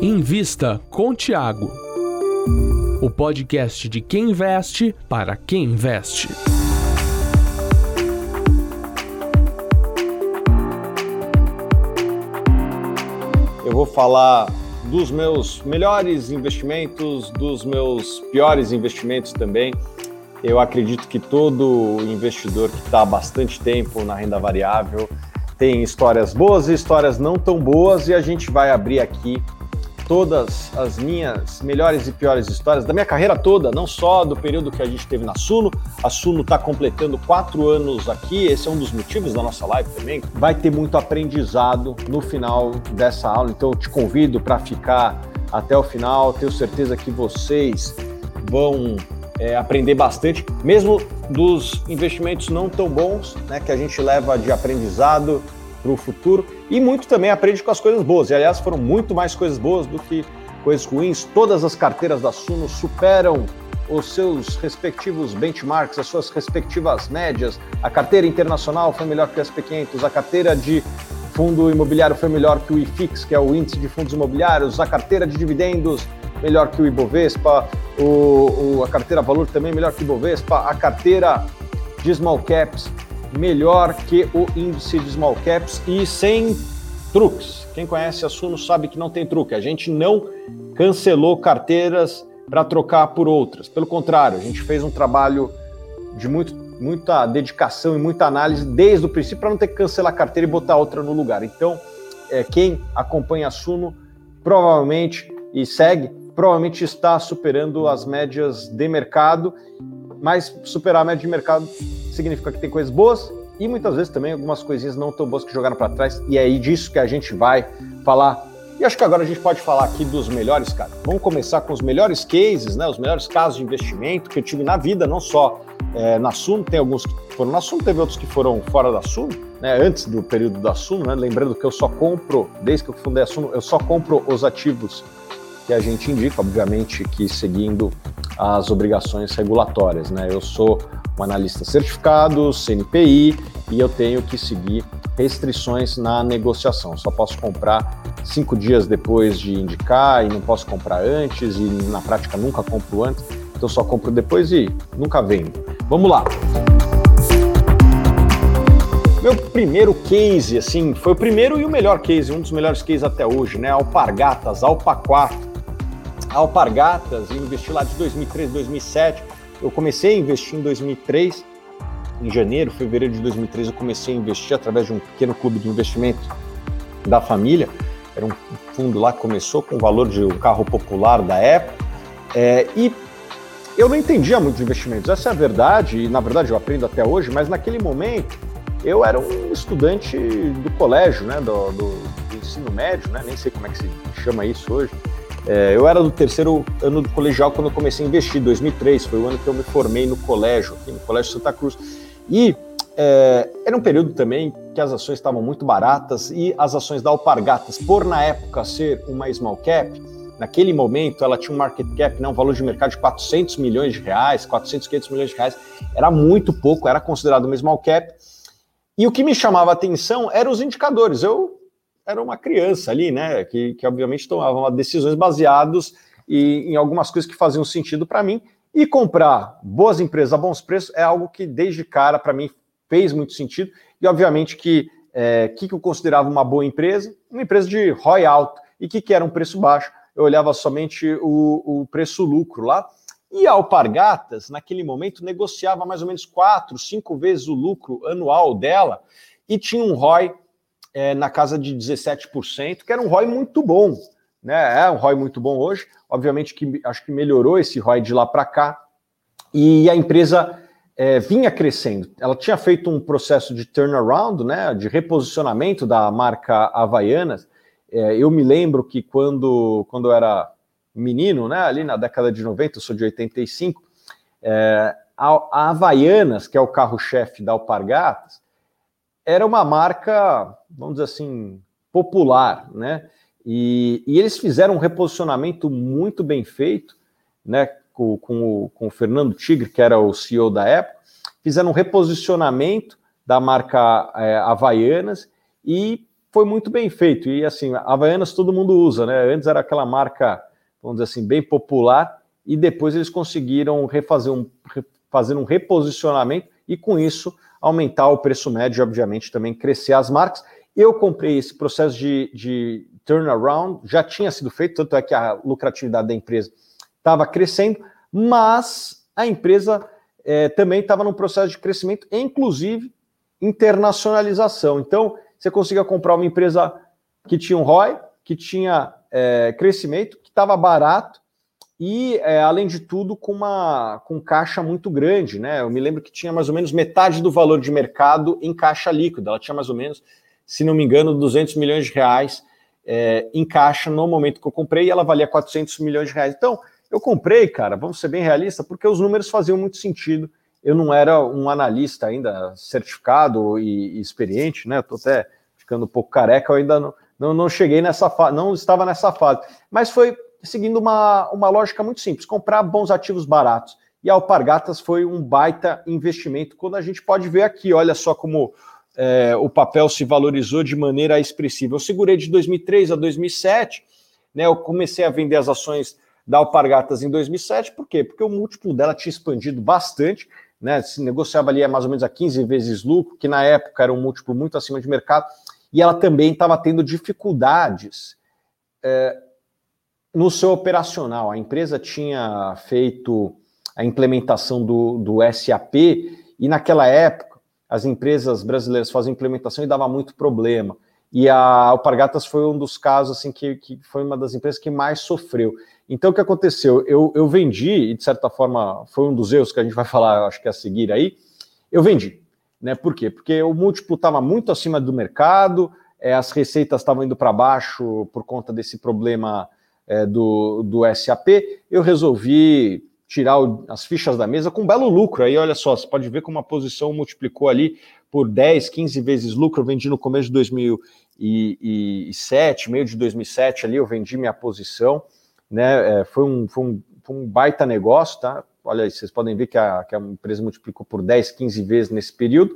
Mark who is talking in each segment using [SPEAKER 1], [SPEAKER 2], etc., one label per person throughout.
[SPEAKER 1] Invista com Tiago. O podcast de quem investe para quem investe.
[SPEAKER 2] Eu vou falar dos meus melhores investimentos, dos meus piores investimentos também. Eu acredito que todo investidor que está há bastante tempo na renda variável tem histórias boas e histórias não tão boas, e a gente vai abrir aqui todas as minhas melhores e piores histórias da minha carreira toda, não só do período que a gente teve na Suno. A Suno está completando quatro anos aqui, esse é um dos motivos da nossa live também. Vai ter muito aprendizado no final dessa aula, então eu te convido para ficar até o final. Tenho certeza que vocês vão é, aprender bastante, mesmo dos investimentos não tão bons, né, que a gente leva de aprendizado para o futuro e muito também aprende com as coisas boas. E aliás, foram muito mais coisas boas do que coisas ruins. Todas as carteiras da Suno superam os seus respectivos benchmarks, as suas respectivas médias. A carteira internacional foi melhor que o SP500, a carteira de fundo imobiliário foi melhor que o IFIX, que é o índice de fundos imobiliários, a carteira de dividendos melhor que o Ibovespa, o, o, a carteira valor também melhor que o Ibovespa, a carteira de small caps melhor que o índice de small caps e sem truques. Quem conhece a Suno sabe que não tem truque. A gente não cancelou carteiras para trocar por outras. Pelo contrário, a gente fez um trabalho de muito, muita dedicação e muita análise desde o princípio para não ter que cancelar a carteira e botar outra no lugar. Então, é, quem acompanha a Suno provavelmente e segue, provavelmente está superando as médias de mercado, mas superar a média de mercado significa que tem coisas boas e muitas vezes também algumas coisinhas não tão boas que jogaram para trás. E é aí disso que a gente vai falar. E acho que agora a gente pode falar aqui dos melhores casos. Vamos começar com os melhores cases, né? Os melhores casos de investimento que eu tive na vida, não só é, na Suno, tem alguns que foram na Suno, teve outros que foram fora da Suno, né? Antes do período da Suno, né? Lembrando que eu só compro, desde que eu fundei a Suno, eu só compro os ativos que a gente indica, obviamente que seguindo as obrigações regulatórias, né? Eu sou um analista certificado, CNPI, e eu tenho que seguir restrições na negociação. Só posso comprar cinco dias depois de indicar e não posso comprar antes, e na prática nunca compro antes, então só compro depois e nunca vendo. Vamos lá! Meu primeiro case, assim, foi o primeiro e o melhor case, um dos melhores cases até hoje, né? Alpargatas, Alpa 4. Alpargatas, investi lá de 2003, 2007 eu comecei a investir em 2003, em janeiro, fevereiro de 2003, eu comecei a investir através de um pequeno clube de investimento da família. Era um fundo lá que começou com o valor de um carro popular da época. É, e eu não entendia muito de investimentos, essa é a verdade, e na verdade eu aprendo até hoje, mas naquele momento eu era um estudante do colégio, né, do, do, do ensino médio, né, nem sei como é que se chama isso hoje. É, eu era do terceiro ano do colegial quando eu comecei a investir, 2003, foi o ano que eu me formei no colégio, aqui no Colégio Santa Cruz. E é, era um período também que as ações estavam muito baratas e as ações da Alpargatas, por na época ser uma small cap, naquele momento ela tinha um market cap, né, um valor de mercado de 400 milhões de reais, 400, 500 milhões de reais, era muito pouco, era considerado uma small cap. E o que me chamava a atenção eram os indicadores. Eu era uma criança ali, né? Que, que obviamente tomava decisões baseadas em, em algumas coisas que faziam sentido para mim. E comprar boas empresas a bons preços é algo que, desde cara, para mim fez muito sentido. E, obviamente, que é, que, que eu considerava uma boa empresa? Uma empresa de ROI alto. E o que, que era um preço baixo? Eu olhava somente o, o preço-lucro lá. E a Alpargatas, naquele momento, negociava mais ou menos quatro, cinco vezes o lucro anual dela e tinha um ROI é, na casa de 17%, que era um ROI muito bom. Né? É um ROI muito bom hoje. Obviamente que acho que melhorou esse ROI de lá para cá. E a empresa é, vinha crescendo. Ela tinha feito um processo de turnaround, né, de reposicionamento da marca Havaianas. É, eu me lembro que quando, quando eu era menino, né, ali na década de 90, eu sou de 85, é, a, a Havaianas, que é o carro-chefe da Alpargatas, era uma marca, vamos dizer assim, popular, né? E, e eles fizeram um reposicionamento muito bem feito, né? Com, com, o, com o Fernando Tigre, que era o CEO da época, fizeram um reposicionamento da marca é, Havaianas e foi muito bem feito. E assim, Havaianas todo mundo usa, né? Antes era aquela marca, vamos dizer assim, bem popular, e depois eles conseguiram refazer um, fazer um reposicionamento e com isso aumentar o preço médio, obviamente, também crescer as marcas. Eu comprei esse processo de, de turnaround, já tinha sido feito, tanto é que a lucratividade da empresa estava crescendo, mas a empresa é, também estava num processo de crescimento, inclusive internacionalização. Então, você conseguia comprar uma empresa que tinha um ROI, que tinha é, crescimento, que estava barato e, é, além de tudo, com uma com caixa muito grande. Né? Eu me lembro que tinha mais ou menos metade do valor de mercado em caixa líquida. Ela tinha mais ou menos, se não me engano, 200 milhões de reais é, em caixa no momento que eu comprei e ela valia 400 milhões de reais. Então, eu comprei, cara, vamos ser bem realistas, porque os números faziam muito sentido. Eu não era um analista ainda certificado e, e experiente, né? Estou até ficando um pouco careca, eu ainda não, não, não cheguei nessa fase, não estava nessa fase. Mas foi seguindo uma, uma lógica muito simples: comprar bons ativos baratos. E a Alpargatas foi um baita investimento, quando a gente pode ver aqui, olha só como é, o papel se valorizou de maneira expressiva. Eu segurei de 2003 a 2007, né, eu comecei a vender as ações da Alpargatas em 2007, por quê? Porque o múltiplo dela tinha expandido bastante, né, se negociava ali mais ou menos a 15 vezes lucro, que na época era um múltiplo muito acima de mercado, e ela também estava tendo dificuldades é, no seu operacional. A empresa tinha feito a implementação do, do SAP, e naquela época as empresas brasileiras fazem implementação e dava muito problema. E a Alpargatas foi um dos casos assim que, que foi uma das empresas que mais sofreu. Então, o que aconteceu? Eu, eu vendi, e de certa forma foi um dos erros que a gente vai falar, acho que a seguir aí. Eu vendi. Né? Por quê? Porque o múltiplo estava muito acima do mercado, é, as receitas estavam indo para baixo por conta desse problema é, do, do SAP. Eu resolvi tirar o, as fichas da mesa com um belo lucro. Aí, olha só, você pode ver como a posição multiplicou ali por 10, 15 vezes lucro. Eu vendi no começo de 2007, meio de 2007 ali, eu vendi minha posição. Né? É, foi, um, foi, um, foi um baita negócio, tá? Olha aí, vocês podem ver que a, que a empresa multiplicou por 10, 15 vezes nesse período.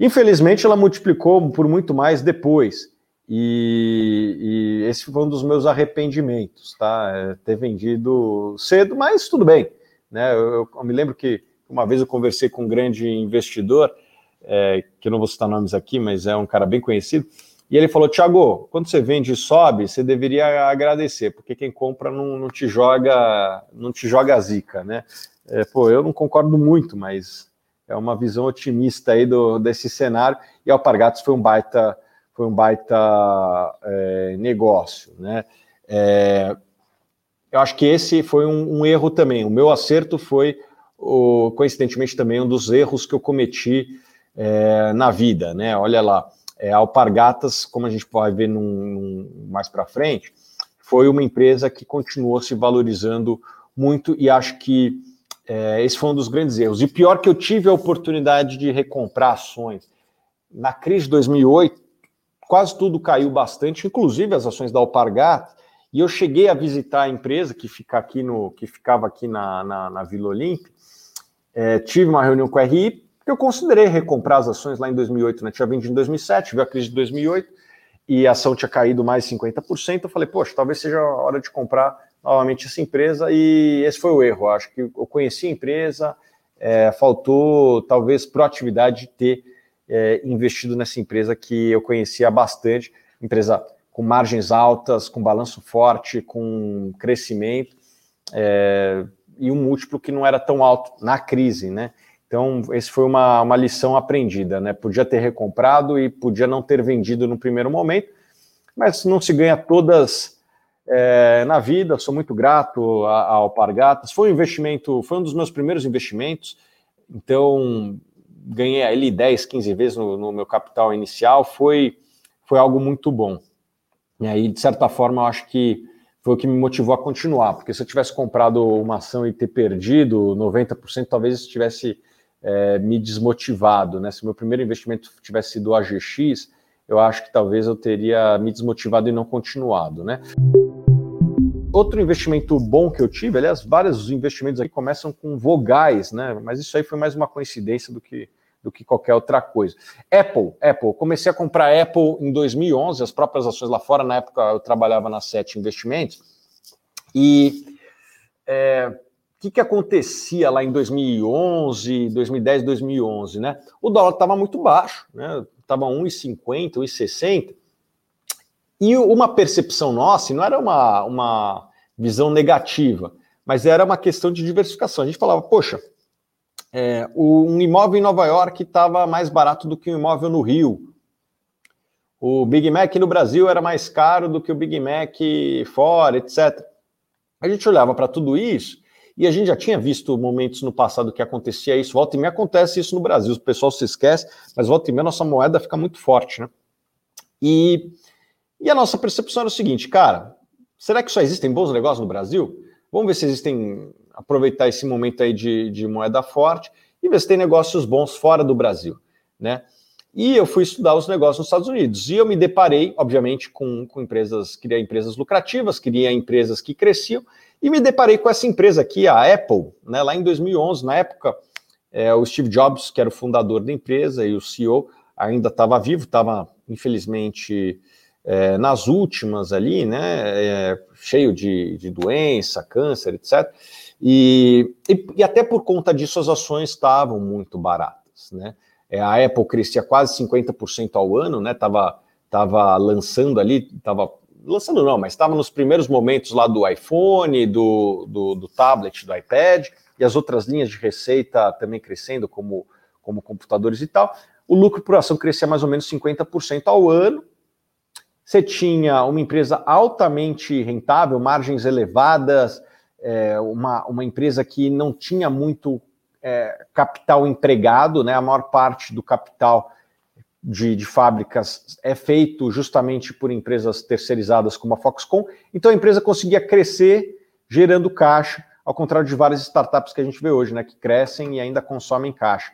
[SPEAKER 2] Infelizmente, ela multiplicou por muito mais depois. E, e, esse foi um dos meus arrependimentos, tá? É, ter vendido cedo, mas tudo bem. Né? Eu, eu, me lembro que uma vez eu conversei com um grande investidor, é, que eu não vou citar nomes aqui, mas é um cara bem conhecido, e ele falou: Tiago, quando você vende e sobe, você deveria agradecer, porque quem compra não, não te joga, não te joga zica, né? É, pô, eu não concordo muito, mas é uma visão otimista aí do, desse cenário, e Alpargatas foi um baita foi um baita é, negócio, né? É, eu acho que esse foi um, um, erro também. O meu acerto foi, o, coincidentemente, também um dos erros que eu cometi é, na vida, né? Olha lá, é, Alpargatas, como a gente pode ver num, num, mais para frente, foi uma empresa que continuou se valorizando muito e acho que é, esse foi um dos grandes erros. E pior que eu tive a oportunidade de recomprar ações. Na crise de 2008, quase tudo caiu bastante, inclusive as ações da Alpargatas, e eu cheguei a visitar a empresa que fica aqui no que ficava aqui na, na, na Vila Olímpia. É, tive uma reunião com a RI, eu considerei recomprar as ações lá em 2008, né? Tinha vendido em 2007, veio a crise de 2008 e a ação tinha caído mais 50%. Eu falei, poxa, talvez seja a hora de comprar novamente essa empresa e esse foi o erro. Acho que eu conheci a empresa, é, faltou talvez proatividade de ter é, investido nessa empresa que eu conhecia bastante, empresa com margens altas, com balanço forte, com crescimento é, e um múltiplo que não era tão alto na crise, né? Então, esse foi uma, uma lição aprendida, né? Podia ter recomprado e podia não ter vendido no primeiro momento, mas não se ganha todas é, na vida. Sou muito grato ao Alpargatas. Foi um investimento, foi um dos meus primeiros investimentos. Então, ganhei ali 10, 15 vezes no, no, meu capital inicial, foi, foi algo muito bom. E aí, de certa forma, eu acho que foi o que me motivou a continuar, porque se eu tivesse comprado uma ação e ter perdido 90%, talvez isso tivesse é, me desmotivado, né? Se meu primeiro investimento tivesse sido o AGX, eu acho que talvez eu teria me desmotivado e não continuado, né? Outro investimento bom que eu tive, aliás, vários investimentos aqui começam com vogais, né? Mas isso aí foi mais uma coincidência do que do que qualquer outra coisa. Apple, Apple, comecei a comprar Apple em 2011, as próprias ações lá fora, na época eu trabalhava na Sete Investimentos, e é, o que, que acontecia lá em 2011, 2010, 2011, né? O dólar estava muito baixo, né? Estava 1,50, 1,60, e uma percepção nossa, não era uma, uma visão negativa, mas era uma questão de diversificação. A gente falava, poxa, é, um imóvel em Nova York estava mais barato do que um imóvel no Rio. O Big Mac no Brasil era mais caro do que o Big Mac fora, etc. A gente olhava para tudo isso e a gente já tinha visto momentos no passado que acontecia isso. Volta e meia acontece isso no Brasil. O pessoal se esquece, mas volta e meia nossa moeda fica muito forte, né? E, e a nossa percepção era o seguinte, cara, será que só existem bons negócios no Brasil? Vamos ver se existem aproveitar esse momento aí de, de moeda forte e ver se tem negócios bons fora do Brasil, né? E eu fui estudar os negócios nos Estados Unidos. E eu me deparei, obviamente, com, com empresas, queria empresas lucrativas, queria empresas que cresciam, e me deparei com essa empresa aqui, a Apple, né, lá em 2011. Na época, é, o Steve Jobs, que era o fundador da empresa e o CEO, ainda estava vivo, estava, infelizmente, é, nas últimas ali, né, é, cheio de, de doença, câncer, etc. E, e, e, até por conta disso as ações estavam muito baratas, né? É, a Apple crescia quase 50% ao ano, né? Tava, tava lançando ali, tava lançando não, mas estava nos primeiros momentos lá do iPhone, do, do, do, tablet, do iPad, e as outras linhas de receita também crescendo, como, como computadores e tal. O lucro por ação crescia mais ou menos 50% ao ano. Você tinha uma empresa altamente rentável, margens elevadas, é, uma, uma empresa que não tinha muito é, capital empregado, né? A maior parte do capital de, de, fábricas é feito justamente por empresas terceirizadas como a Foxconn. Então a empresa conseguia crescer gerando caixa, ao contrário de várias startups que a gente vê hoje, né? Que crescem e ainda consomem caixa.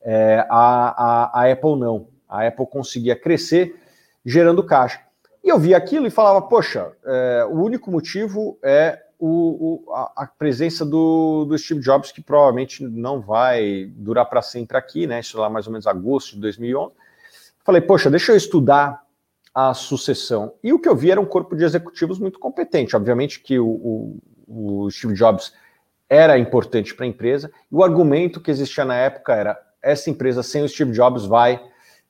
[SPEAKER 2] É, a, a, a Apple não. A Apple conseguia crescer gerando caixa. E eu via aquilo e falava, poxa, é, o único motivo é o, o, a, a, presença do, do, Steve Jobs, que provavelmente não vai durar para sempre aqui, né? Isso lá mais ou menos agosto de 2011. Falei, poxa, deixa eu estudar a sucessão. E o que eu vi era um corpo de executivos muito competente. Obviamente que o, o Steve Jobs era importante para a empresa, e o argumento que existia na época era: essa empresa sem o Steve Jobs vai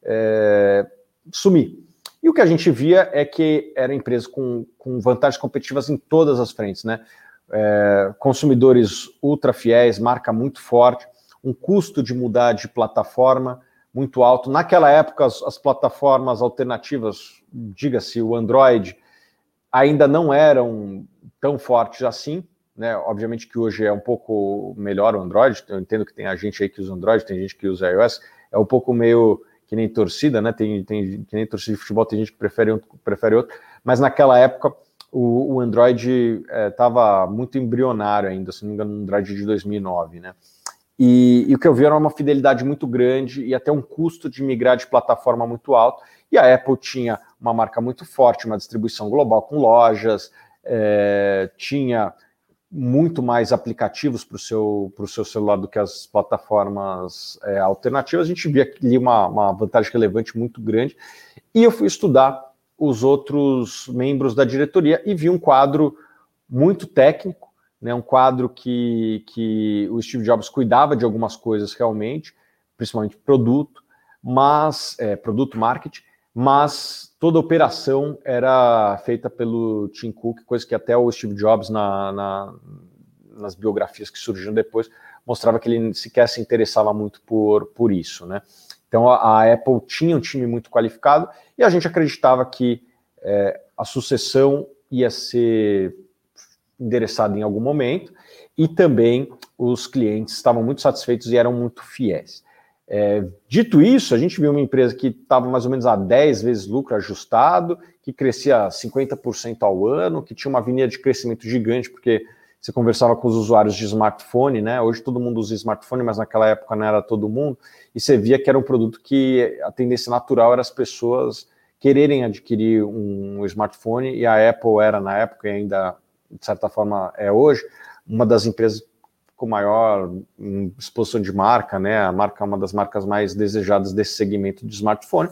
[SPEAKER 2] é, sumir. E o que a gente via é que era empresa com, com vantagens competitivas em todas as frentes, né? É, consumidores ultra fiéis, marca muito forte, um custo de mudar de plataforma muito alto. Naquela época, as, as plataformas alternativas, diga-se o Android, ainda não eram tão fortes assim, né? Obviamente que hoje é um pouco melhor o Android. Eu entendo que tem a gente aí que usa Android, tem gente que usa iOS, é um pouco meio que nem torcida, né? Tem, tem que nem torcida de futebol, tem gente que prefere um, prefere outro, mas naquela época o, o Android estava é, muito embrionário ainda, se não me engano, um Android de 2009, né? E, e, o que eu vi era uma fidelidade muito grande e até um custo de migrar de plataforma muito alto. E a Apple tinha uma marca muito forte, uma distribuição global com lojas, é, tinha muito mais aplicativos para o seu, seu celular do que as plataformas é, alternativas, a gente via ali uma, uma vantagem relevante muito grande. E eu fui estudar os outros membros da diretoria e vi um quadro muito técnico, né, um quadro que, que o Steve Jobs cuidava de algumas coisas realmente, principalmente produto, mas é, produto marketing, mas toda operação era feita pelo Tim Cook, coisa que até o Steve Jobs, na, na, nas biografias que surgiram depois, mostrava que ele sequer se interessava muito por, por isso, né? Então a, a Apple tinha um time muito qualificado e a gente acreditava que é, a sucessão ia ser endereçada em algum momento e também os clientes estavam muito satisfeitos e eram muito fiéis. É, dito isso, a gente viu uma empresa que estava mais ou menos a 10 vezes lucro ajustado, que crescia 50% ao ano, que tinha uma avenida de crescimento gigante, porque você conversava com os usuários de smartphone, né? Hoje todo mundo usa smartphone, mas naquela época não era todo mundo, e você via que era um produto que a tendência natural era as pessoas quererem adquirir um smartphone, e a Apple era na época, e ainda de certa forma é hoje, uma das empresas com maior exposição de marca, né? A marca é uma das marcas mais desejadas desse segmento de smartphone.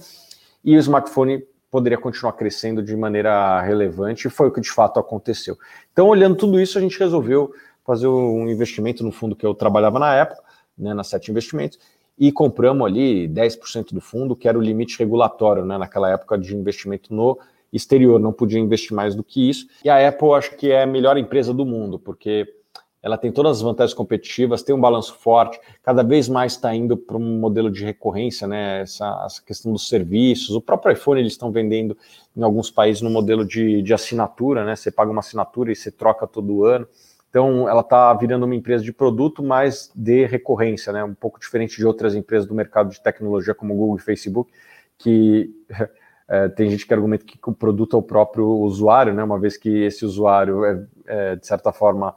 [SPEAKER 2] E o smartphone poderia continuar crescendo de maneira relevante, e foi o que de fato aconteceu. Então, olhando tudo isso, a gente resolveu fazer um investimento no fundo que eu trabalhava na época, né, na Sete Investimentos, e compramos ali 10% do fundo, que era o limite regulatório, né, naquela época de investimento no exterior, não podia investir mais do que isso. E a Apple acho que é a melhor empresa do mundo, porque ela tem todas as vantagens competitivas, tem um balanço forte, cada vez mais está indo para um modelo de recorrência, né? Essa, essa, questão dos serviços. O próprio iPhone eles estão vendendo em alguns países no modelo de, de assinatura, né? Você paga uma assinatura e você troca todo ano. Então, ela está virando uma empresa de produto, mas de recorrência, né? Um pouco diferente de outras empresas do mercado de tecnologia, como Google e Facebook, que é, tem gente que argumenta que o produto é o próprio usuário, né? Uma vez que esse usuário é, é de certa forma,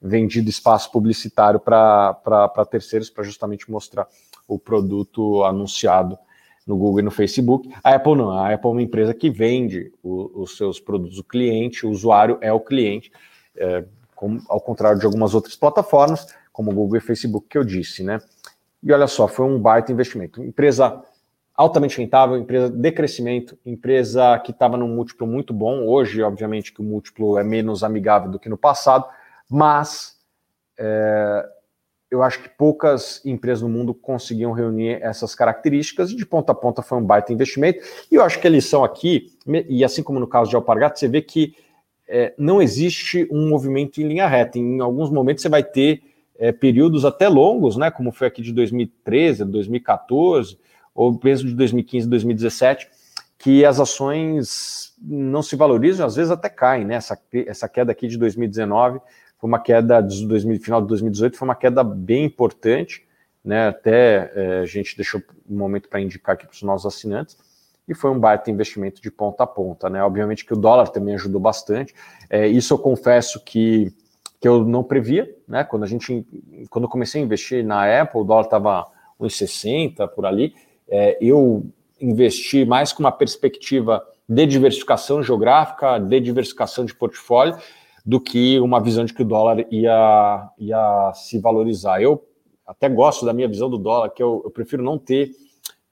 [SPEAKER 2] vendido espaço publicitário para terceiros, para justamente mostrar o produto anunciado no Google e no Facebook. A Apple não, a Apple é uma empresa que vende o, os seus produtos, o cliente, o usuário é o cliente, é, como, ao contrário de algumas outras plataformas, como Google e Facebook, que eu disse, né? E olha só, foi um baita investimento. Empresa altamente rentável, empresa de crescimento, empresa que estava num múltiplo muito bom. Hoje, obviamente, que o múltiplo é menos amigável do que no passado, mas é, eu acho que poucas empresas no mundo conseguiam reunir essas características de ponta a ponta foi um baita investimento. E eu acho que a lição aqui, e assim como no caso de Alpargatas, você vê que é, não existe um movimento em linha reta. Em alguns momentos você vai ter é, períodos até longos, né, como foi aqui de 2013, 2014, ou mesmo de 2015, 2017, que as ações não se valorizam, às vezes até caem, né? Essa, essa queda aqui de 2019 foi uma queda de 2000, final de 2018, foi uma queda bem importante, né? Até é, a gente deixou um momento para indicar aqui para os nossos assinantes, e foi um baita investimento de ponta a ponta, né? Obviamente que o dólar também ajudou bastante. É, isso eu confesso que, que eu não previa, né? Quando a gente, quando eu comecei a investir na Apple, o dólar estava 1,60 por ali. É, eu investi mais com uma perspectiva de diversificação geográfica, de diversificação de portfólio, do que uma visão de que o dólar ia, ia se valorizar. Eu até gosto da minha visão do dólar, que eu, eu prefiro não ter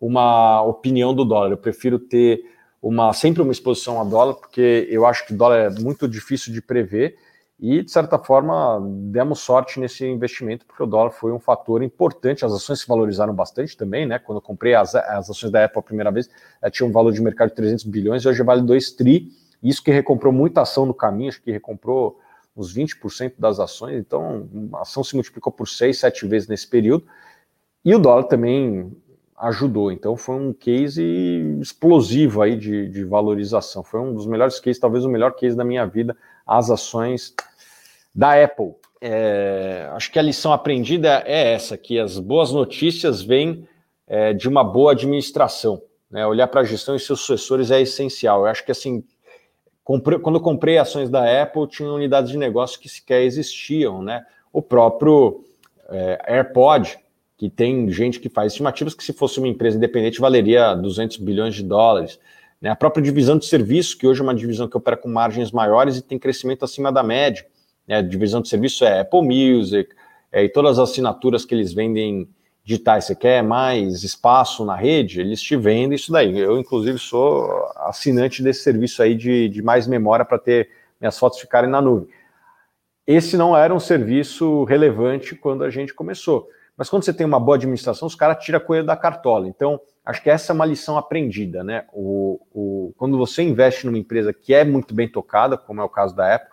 [SPEAKER 2] uma opinião do dólar, eu prefiro ter uma sempre uma exposição a dólar, porque eu acho que o dólar é muito difícil de prever e, de certa forma, demos sorte nesse investimento, porque o dólar foi um fator importante. As ações se valorizaram bastante também, né? Quando eu comprei as, as ações da Apple a primeira vez, ela tinha um valor de mercado de 300 bilhões, hoje vale 2 tri. Isso que recomprou muita ação no caminho, acho que recomprou uns 20% das ações, então a ação se multiplicou por 6, 7 vezes nesse período. E o dólar também ajudou, então foi um case explosivo aí de, de valorização. Foi um dos melhores cases, talvez o melhor case da minha vida, as ações da Apple. É, acho que a lição aprendida é essa, que as boas notícias vêm é, de uma boa administração. Né? Olhar para a gestão e seus sucessores é essencial. Eu acho que assim Comprei, quando eu comprei ações da Apple, tinha unidades de negócio que sequer existiam, né? O próprio é, AirPod, que tem gente que faz estimativas que se fosse uma empresa independente valeria 200 bilhões de dólares. Né? A própria divisão de serviços, que hoje é uma divisão que opera com margens maiores e tem crescimento acima da média. Né? A divisão de serviços é Apple Music, é, e todas as assinaturas que eles vendem digitais, você quer mais espaço na rede, eles te vendem isso daí. Eu, inclusive, sou assinante desse serviço aí de, de mais memória para ter minhas fotos ficarem na nuvem. Esse não era um serviço relevante quando a gente começou. Mas quando você tem uma boa administração, os caras tiram a coelho da cartola. Então, acho que essa é uma lição aprendida, né? O, o, quando você investe numa empresa que é muito bem tocada, como é o caso da Apple,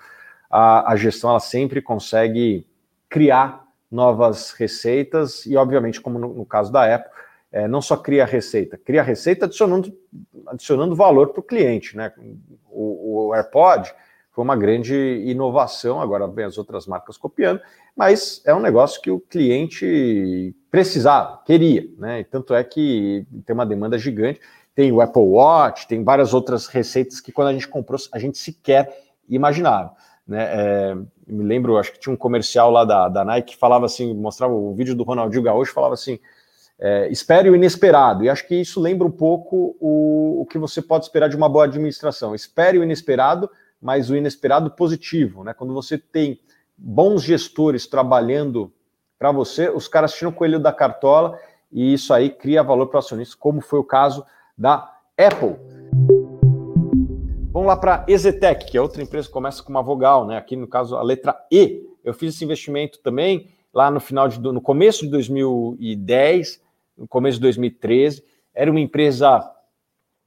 [SPEAKER 2] a, a gestão ela sempre consegue criar novas receitas e, obviamente, como no, no caso da Apple, é, não só cria receita, cria receita adicionando, adicionando valor para o cliente. Né? O, o, AirPod foi uma grande inovação, agora vem as outras marcas copiando, mas é um negócio que o cliente precisava, queria, né? E tanto é que tem uma demanda gigante. Tem o Apple Watch, tem várias outras receitas que quando a gente comprou, a gente sequer imaginava. Né? É, me lembro, acho que tinha um comercial lá da, da Nike que falava assim, mostrava o vídeo do Ronaldinho Gaúcho, falava assim, é, espere o inesperado. E acho que isso lembra um pouco o, o que você pode esperar de uma boa administração. Espere o inesperado, mas o inesperado positivo. Né? Quando você tem bons gestores trabalhando para você, os caras tiram o coelho da cartola e isso aí cria valor para o acionista, como foi o caso da Apple. Vamos lá para Ezetec, que é outra empresa que começa com uma vogal, né? Aqui no caso a letra E. Eu fiz esse investimento também lá no final de, no começo de 2010, no começo de 2013. Era uma empresa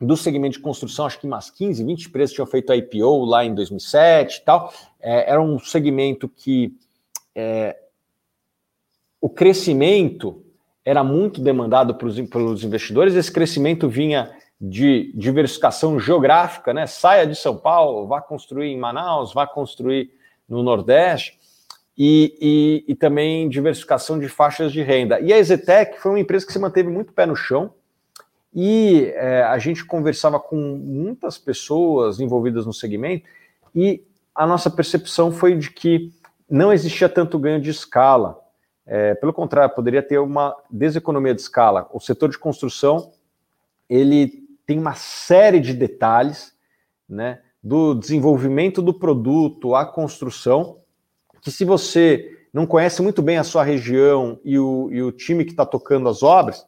[SPEAKER 2] do segmento de construção, acho que umas 15, 20 empresas tinham feito a IPO lá em 2007 e tal. É, era um segmento que é, o crescimento era muito demandado pelos, pelos investidores, esse crescimento vinha de diversificação geográfica, né? Saia de São Paulo, vá construir em Manaus, vá construir no Nordeste, e, e, e também diversificação de faixas de renda. E a Ezetec foi uma empresa que se manteve muito pé no chão, e é, a gente conversava com muitas pessoas envolvidas no segmento, e a nossa percepção foi de que não existia tanto ganho de escala. É, pelo contrário, poderia ter uma deseconomia de escala. O setor de construção ele tem uma série de detalhes, né, do desenvolvimento do produto à construção, que se você não conhece muito bem a sua região e o, e o time que está tocando as obras,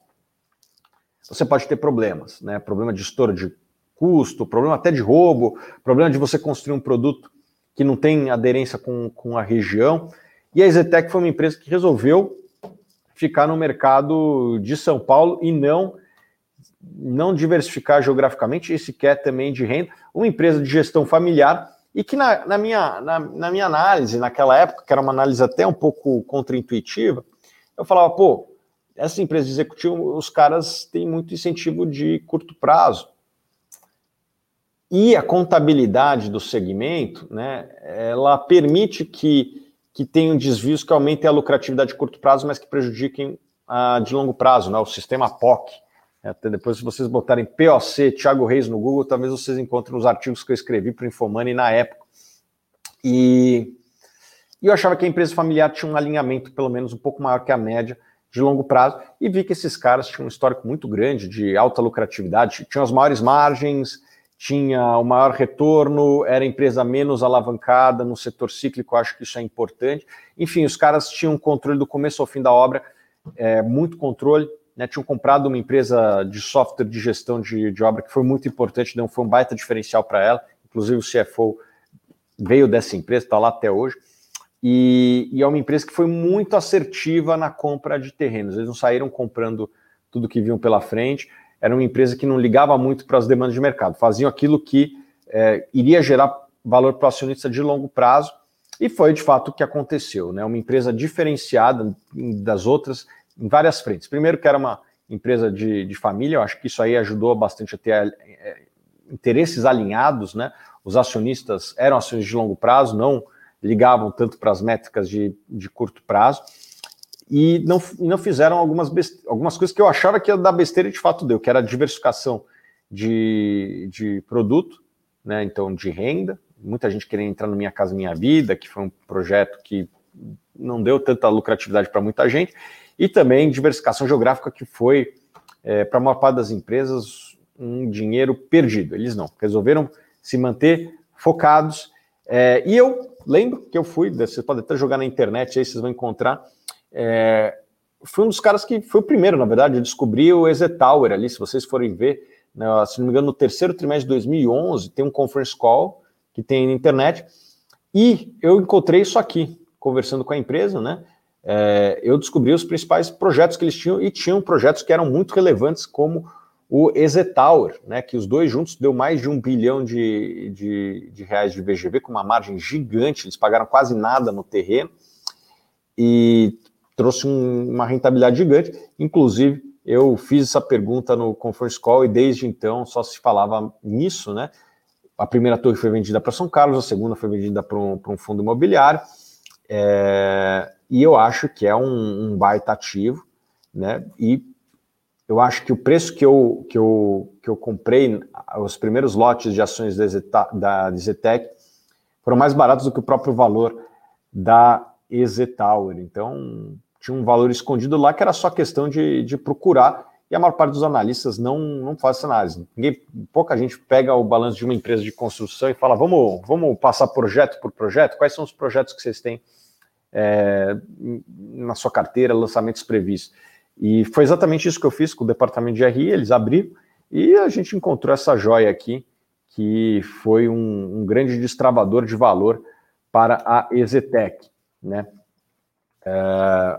[SPEAKER 2] você pode ter problemas, né? Problema de estouro de custo, problema até de roubo, problema de você construir um produto que não tem aderência com, com a região. E a Ezetec foi uma empresa que resolveu ficar no mercado de São Paulo e não não diversificar geograficamente e sequer também de renda. Uma empresa de gestão familiar e que na, na minha, na, na, minha análise, naquela época, que era uma análise até um pouco contraintuitiva, eu falava, pô, essa empresa de executivo, os caras têm muito incentivo de curto prazo. E a contabilidade do segmento, né, ela permite que, que tenham desvios que aumentem a lucratividade de curto prazo, mas que prejudiquem a de longo prazo, né, o sistema POC. Até depois, se vocês botarem POC Thiago Reis no Google, talvez vocês encontrem os artigos que eu escrevi para o Infomani na época. E, e eu achava que a empresa familiar tinha um alinhamento, pelo menos, um pouco maior que a média de longo prazo, e vi que esses caras tinham um histórico muito grande de alta lucratividade, tinham as maiores margens, tinha o maior retorno, era a empresa menos alavancada no setor cíclico, acho que isso é importante. Enfim, os caras tinham controle do começo ao fim da obra, é, muito controle, né, tinham comprado uma empresa de software de gestão de, de obra que foi muito importante, não foi um baita diferencial para ela, inclusive o CFO veio dessa empresa, está lá até hoje. E, e, é uma empresa que foi muito assertiva na compra de terrenos. Eles não saíram comprando tudo que vinham pela frente. Era uma empresa que não ligava muito para as demandas de mercado. Faziam aquilo que é, iria gerar valor para o acionista de longo prazo. E foi de fato o que aconteceu. Né? Uma empresa diferenciada das outras em várias frentes. Primeiro, que era uma empresa de, de família, eu acho que isso aí ajudou bastante a ter é, interesses alinhados. Né? Os acionistas eram acionistas de longo prazo, não ligavam tanto para as métricas de, de curto prazo e não, e não fizeram algumas, algumas coisas que eu achava que ia dar besteira e de fato deu, que era a diversificação de, de produto, né? Então, de renda. Muita gente querendo entrar no Minha Casa Minha Vida, que foi um projeto que não deu tanta lucratividade para muita gente, e também diversificação geográfica, que foi, é, para a maior parte das empresas, um dinheiro perdido. Eles não, resolveram se manter focados. É, e eu lembro que eu fui, vocês podem até jogar na internet aí, vocês vão encontrar. É, fui um dos caras que foi o primeiro, na verdade, eu descobri o EZ Tower ali, se vocês forem ver, né, se não me engano, no terceiro trimestre de 2011, tem um conference call que tem na internet, e eu encontrei isso aqui, conversando com a empresa, né? É, eu descobri os principais projetos que eles tinham, e tinham projetos que eram muito relevantes, como o Tower, né, que os dois juntos deu mais de um bilhão de, de, de, reais de VGV, com uma margem gigante, eles pagaram quase nada no terreno e trouxe um, uma rentabilidade gigante. Inclusive, eu fiz essa pergunta no Conference Call e desde então só se falava nisso, né? A primeira torre foi vendida para São Carlos, a segunda foi vendida para um, um, fundo imobiliário, é, e eu acho que é um, um baita ativo, né? E eu acho que o preço que eu, que eu, que eu comprei, os primeiros lotes de ações da, Zetec, foram mais baratos do que o próprio valor da Tower. Então, tinha um valor escondido lá que era só questão de, de procurar, e a maior parte dos analistas não, não faz essa análise. Ninguém, pouca gente pega o balanço de uma empresa de construção e fala: vamos, vamos passar projeto por projeto? Quais são os projetos que vocês têm é, na sua carteira, lançamentos previstos. E foi exatamente isso que eu fiz com o departamento de RI, eles abriram e a gente encontrou essa joia aqui, que foi um, um grande destravador de valor para a Exetec. Né? É,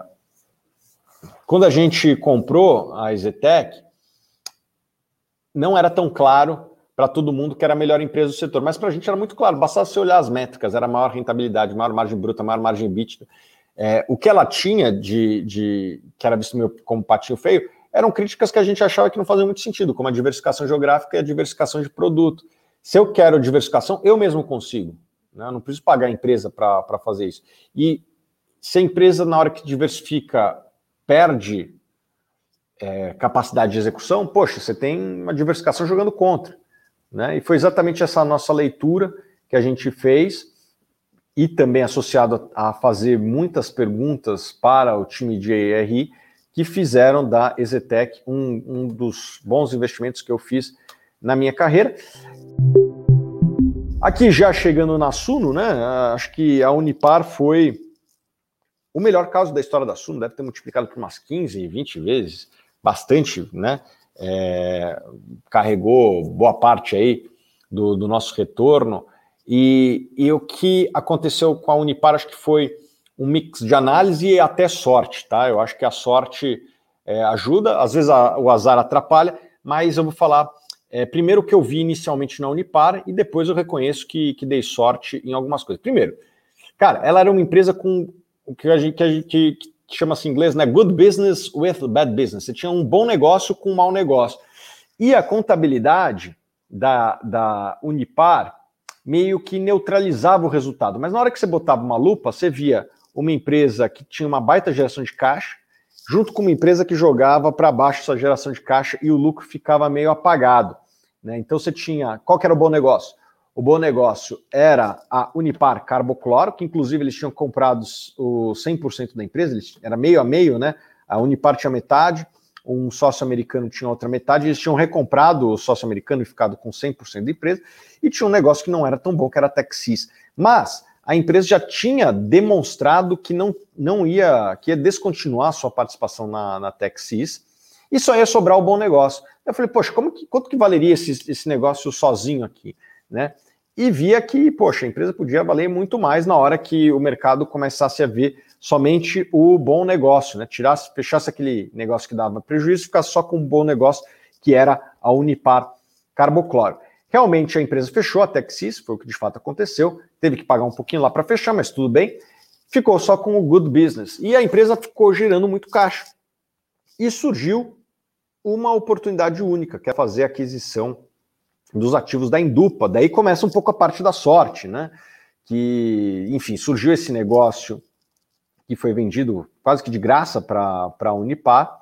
[SPEAKER 2] quando a gente comprou a Exetec, não era tão claro para todo mundo que era a melhor empresa do setor, mas para a gente era muito claro, bastava você olhar as métricas, era maior rentabilidade, maior margem bruta, maior margem bítida. É, o que ela tinha de, de que era visto como patinho feio, eram críticas que a gente achava que não faziam muito sentido, como a diversificação geográfica e a diversificação de produto. Se eu quero diversificação, eu mesmo consigo. Né? Eu não preciso pagar a empresa para fazer isso. E se a empresa, na hora que diversifica, perde é, capacidade de execução, poxa, você tem uma diversificação jogando contra. Né? E foi exatamente essa nossa leitura que a gente fez, e também associado a fazer muitas perguntas para o time de ERI, que fizeram da Exetec um, um dos bons investimentos que eu fiz na minha carreira. Aqui já chegando na Suno, né? Acho que a Unipar foi o melhor caso da história da Suno, deve ter multiplicado por umas 15, 20 vezes, bastante, né? É, carregou boa parte aí do, do nosso retorno. E, e, o que aconteceu com a Unipar, acho que foi um mix de análise e até sorte, tá? Eu acho que a sorte é, ajuda, às vezes a, o azar atrapalha, mas eu vou falar é, primeiro o que eu vi inicialmente na Unipar e depois eu reconheço que, que dei sorte em algumas coisas. Primeiro, cara, ela era uma empresa com que a gente, que, a gente, que chama-se em inglês, né? Good business with bad business. Você tinha um bom negócio com um mau negócio. E a contabilidade da, da Unipar meio que neutralizava o resultado. Mas na hora que você botava uma lupa, você via uma empresa que tinha uma baita geração de caixa, junto com uma empresa que jogava para baixo essa geração de caixa e o lucro ficava meio apagado. Né? Então você tinha. Qual que era o bom negócio? O bom negócio era a Unipar Carbocloro, que inclusive eles tinham comprado o 100% da empresa, eles, era meio a meio, né? A Unipar tinha metade, um sócio americano tinha outra metade, eles tinham recomprado o sócio americano e ficado com 100% da empresa, e tinha um negócio que não era tão bom, que era a Texis. Mas a empresa já tinha demonstrado que não, não ia, que ia descontinuar a sua participação na, na Texis e só ia sobrar o bom negócio. Eu falei, poxa, como que, quanto que valeria esse, esse negócio sozinho aqui? Né? E via que, poxa, a empresa podia valer muito mais na hora que o mercado começasse a ver somente o bom negócio, né? Tirasse, fechasse aquele negócio que dava prejuízo ficasse só com um bom negócio, que era a Unipar Carbocloro. Realmente a empresa fechou a Texis, foi o que de fato aconteceu, teve que pagar um pouquinho lá para fechar, mas tudo bem. Ficou só com o good business. E a empresa ficou gerando muito caixa. E surgiu uma oportunidade única, que é fazer aquisição dos ativos da Indupa. Daí começa um pouco a parte da sorte, né? Que, enfim, surgiu esse negócio que foi vendido quase que de graça para a Unipar.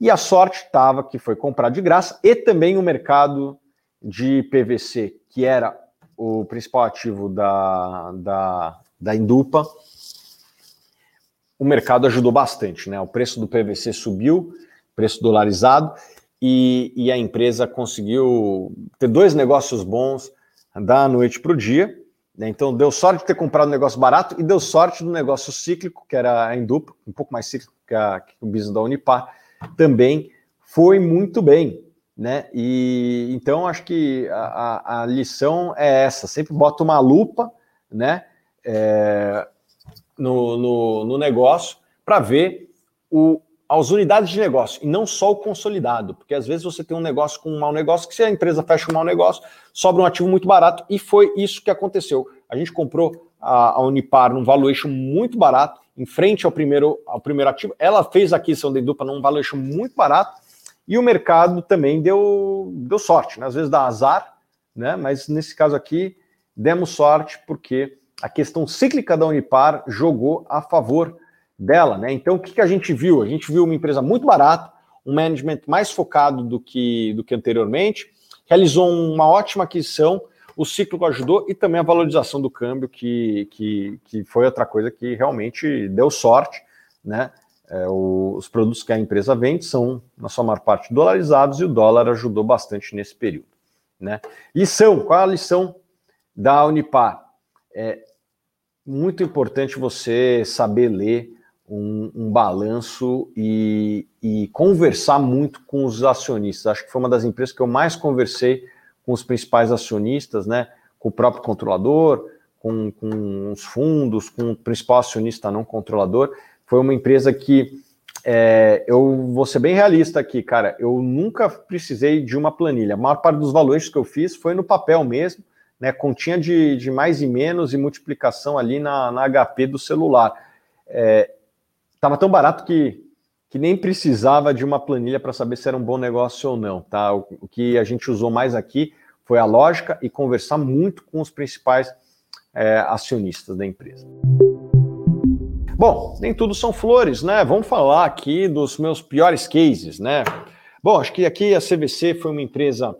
[SPEAKER 2] E a sorte estava que foi comprar de graça e também o mercado de PVC, que era o principal ativo da, da, da Indupa, o mercado ajudou bastante, né? O preço do PVC subiu, preço dolarizado, e, e a empresa conseguiu ter dois negócios bons da noite para o dia. Né? Então deu sorte de ter comprado um negócio barato e deu sorte do negócio cíclico, que era a Indupa, um pouco mais cíclico que, a, que o business da Unipar, também foi muito bem né? E então acho que a, a, lição é essa: sempre bota uma lupa, né? É, no, no, no, negócio para ver o, as unidades de negócio e não só o consolidado, porque às vezes você tem um negócio com um mau negócio, que se a empresa fecha um mau negócio, sobra um ativo muito barato, e foi isso que aconteceu. A gente comprou a, a Unipar num valuation muito barato, em frente ao primeiro, ao primeiro ativo. Ela fez a aquisição de dupla num valuation muito barato, e o mercado também deu, deu sorte, né? às vezes dá azar, né? mas nesse caso aqui demos sorte porque a questão cíclica da Unipar jogou a favor dela. Né? Então o que, que a gente viu? A gente viu uma empresa muito barata, um management mais focado do que, do que anteriormente, realizou uma ótima aquisição, o ciclo ajudou e também a valorização do câmbio, que, que, que foi outra coisa que realmente deu sorte, né? É, o, os produtos que a empresa vende são, na sua maior parte, dolarizados e o dólar ajudou bastante nesse período. Né? Lição: qual é a lição da Unipar? É, muito importante você saber ler um, um balanço e, e, conversar muito com os acionistas. Acho que foi uma das empresas que eu mais conversei com os principais acionistas, né? Com o próprio controlador, com, com os fundos, com o principal acionista não controlador. Foi uma empresa que é, eu vou ser bem realista aqui, cara. Eu nunca precisei de uma planilha. A maior parte dos valores que eu fiz foi no papel mesmo, né? Continha de, de mais e menos e multiplicação ali na, na HP do celular. É, estava tão barato que, que nem precisava de uma planilha para saber se era um bom negócio ou não, tá? O, o, que a gente usou mais aqui foi a lógica e conversar muito com os principais é, acionistas da empresa. Bom, nem tudo são flores, né? Vamos falar aqui dos meus piores cases, né? Bom, acho que aqui a CVC foi uma empresa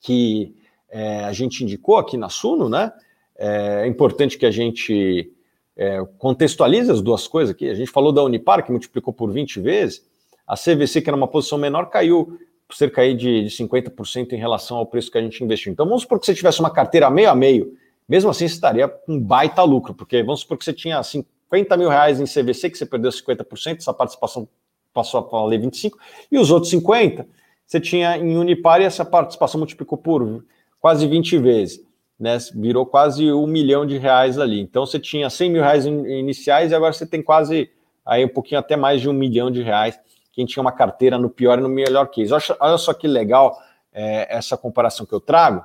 [SPEAKER 2] que é, a gente indicou aqui na Suno, né? É, é importante que a gente é, contextualize as duas coisas aqui. A gente falou da Unipar, que multiplicou por 20 vezes. A CVC, que era uma posição menor, caiu cerca aí de, de 50% em relação ao preço que a gente investiu. Então, vamos supor que você tivesse uma carteira meio a meio, mesmo assim você estaria com baita lucro, porque vamos supor que você tinha 50 mil reais em CVC, que você perdeu 50%, essa participação passou a valer 25%, e os outros 50% você tinha em Unipar e essa participação multiplicou por quase 20 vezes né, virou quase um milhão de reais ali. Então você tinha 100 mil reais iniciais e agora você tem quase aí um pouquinho até mais de um milhão de reais. Quem tinha uma carteira no pior e no melhor case. Olha só que legal é, essa comparação que eu trago,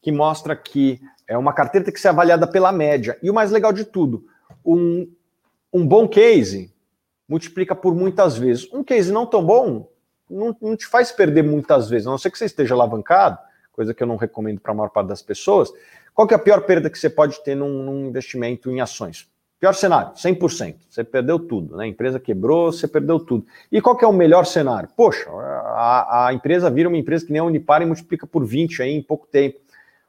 [SPEAKER 2] que mostra que é uma carteira tem que ser avaliada pela média. E o mais legal de tudo, um, um bom case multiplica por muitas vezes. Um case não tão bom não, não te faz perder muitas vezes, a não ser que você esteja alavancado coisa que eu não recomendo para a maior parte das pessoas. Qual que é a pior perda que você pode ter num, num investimento em ações? Pior cenário, 100%. Você perdeu tudo, né? A empresa quebrou, você perdeu tudo. E qual que é o melhor cenário? Poxa, a, a empresa vira uma empresa que nem a Unipar e multiplica por 20 aí em pouco tempo.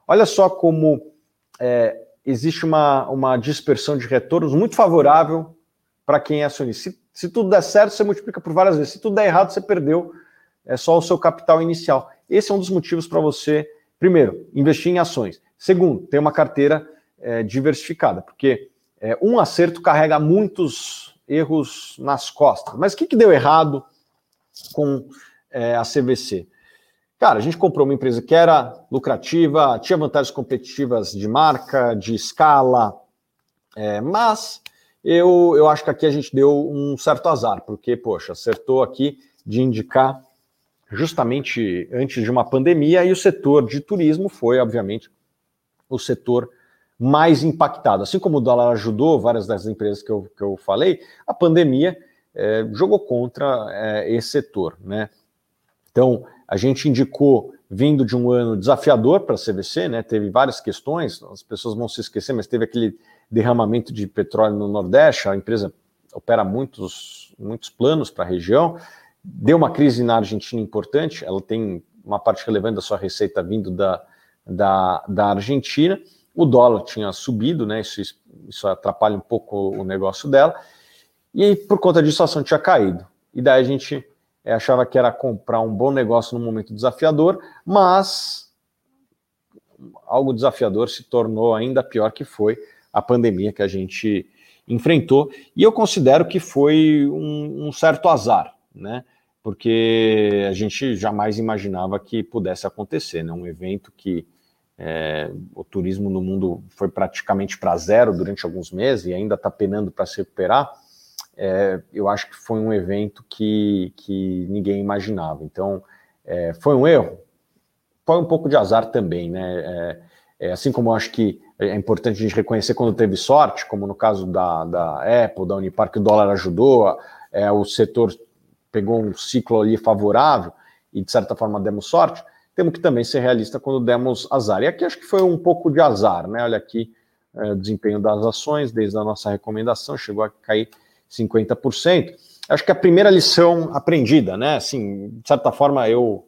[SPEAKER 2] Olha só como é, existe uma, uma dispersão de retornos muito favorável para quem é acionista. Se, se tudo der certo, você multiplica por várias vezes. Se tudo der errado, você perdeu é só o seu capital inicial. Esse é um dos motivos para você, primeiro, investir em ações. Segundo, ter uma carteira é, diversificada, porque é, um acerto carrega muitos erros nas costas. Mas o que, que deu errado com é, a CVC? Cara, a gente comprou uma empresa que era lucrativa, tinha vantagens competitivas de marca, de escala, é, mas eu, eu acho que aqui a gente deu um certo azar, porque, poxa, acertou aqui de indicar justamente antes de uma pandemia, e o setor de turismo foi, obviamente, o setor mais impactado. Assim como o dólar ajudou várias das empresas que eu, que eu falei, a pandemia é, jogou contra é, esse setor. Né? Então, a gente indicou, vindo de um ano desafiador para a CVC, né? teve várias questões, as pessoas vão se esquecer, mas teve aquele derramamento de petróleo no Nordeste, a empresa opera muitos, muitos planos para a região, deu uma crise na Argentina importante, ela tem uma parte relevante da sua receita vindo da, da, da Argentina, o dólar tinha subido, né? Isso, isso atrapalha um pouco o negócio dela, e por conta disso a ação tinha caído. E daí a gente é, achava que era comprar um bom negócio num momento desafiador, mas algo desafiador se tornou ainda pior que foi a pandemia que a gente enfrentou, e eu considero que foi um, um certo azar, né? Porque a gente jamais imaginava que pudesse acontecer, né? Um evento que é, o turismo no mundo foi praticamente para zero durante alguns meses e ainda está penando para se recuperar. É, eu acho que foi um evento que, que ninguém imaginava. Então, é, foi um erro? Foi um pouco de azar também, né? É, é, assim como eu acho que é importante a gente reconhecer quando teve sorte, como no caso da, da Apple, da Unipar, que o dólar ajudou, é, o setor pegou um ciclo ali favorável e de certa forma demos sorte, temos que também ser realista quando demos azar. E aqui acho que foi um pouco de azar, né? Olha aqui é, o desempenho das ações, desde a nossa recomendação, chegou a cair 50%. Acho que a primeira lição aprendida, né? Assim, de certa forma, eu,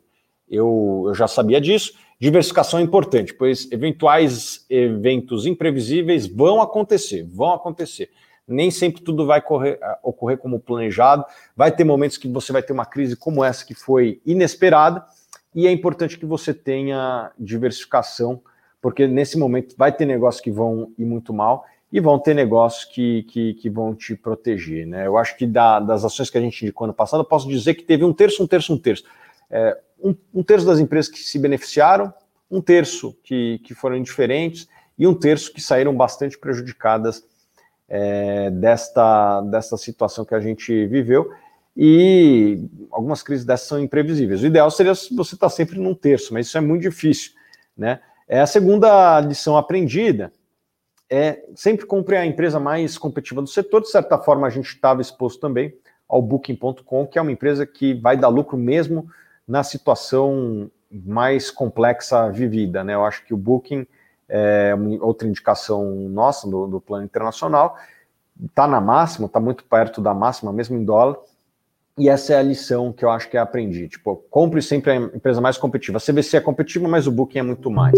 [SPEAKER 2] eu, eu já sabia disso. Diversificação é importante, pois eventuais eventos imprevisíveis vão acontecer, vão acontecer nem sempre tudo vai correr, ah, ocorrer como planejado. Vai ter momentos que você vai ter uma crise como essa que foi inesperada, e é importante que você tenha diversificação, porque nesse momento vai ter negócios que vão ir muito mal, e vão ter negócios que, que, que vão te proteger. Né? Eu acho que da, das ações que a gente indicou ano passado, eu posso dizer que teve um terço, um terço, um terço. É, um, um, terço das empresas que se beneficiaram, um terço que, que foram indiferentes e um terço que saíram bastante prejudicadas é, desta, desta situação que a gente viveu. E algumas crises dessas são imprevisíveis. O ideal seria você estar sempre num terço, mas isso é muito difícil. Né? É a segunda lição aprendida é sempre compre a empresa mais competitiva do setor. De certa forma, a gente estava exposto também ao Booking.com, que é uma empresa que vai dar lucro mesmo na situação mais complexa vivida. Né? Eu acho que o Booking é outra indicação nossa do, plano internacional, está na máxima, está muito perto da máxima, mesmo em dólar. E essa é a lição que eu acho que aprendi. Tipo, compre sempre a empresa mais competitiva. A CVC é competitiva, mas o Booking é muito mais.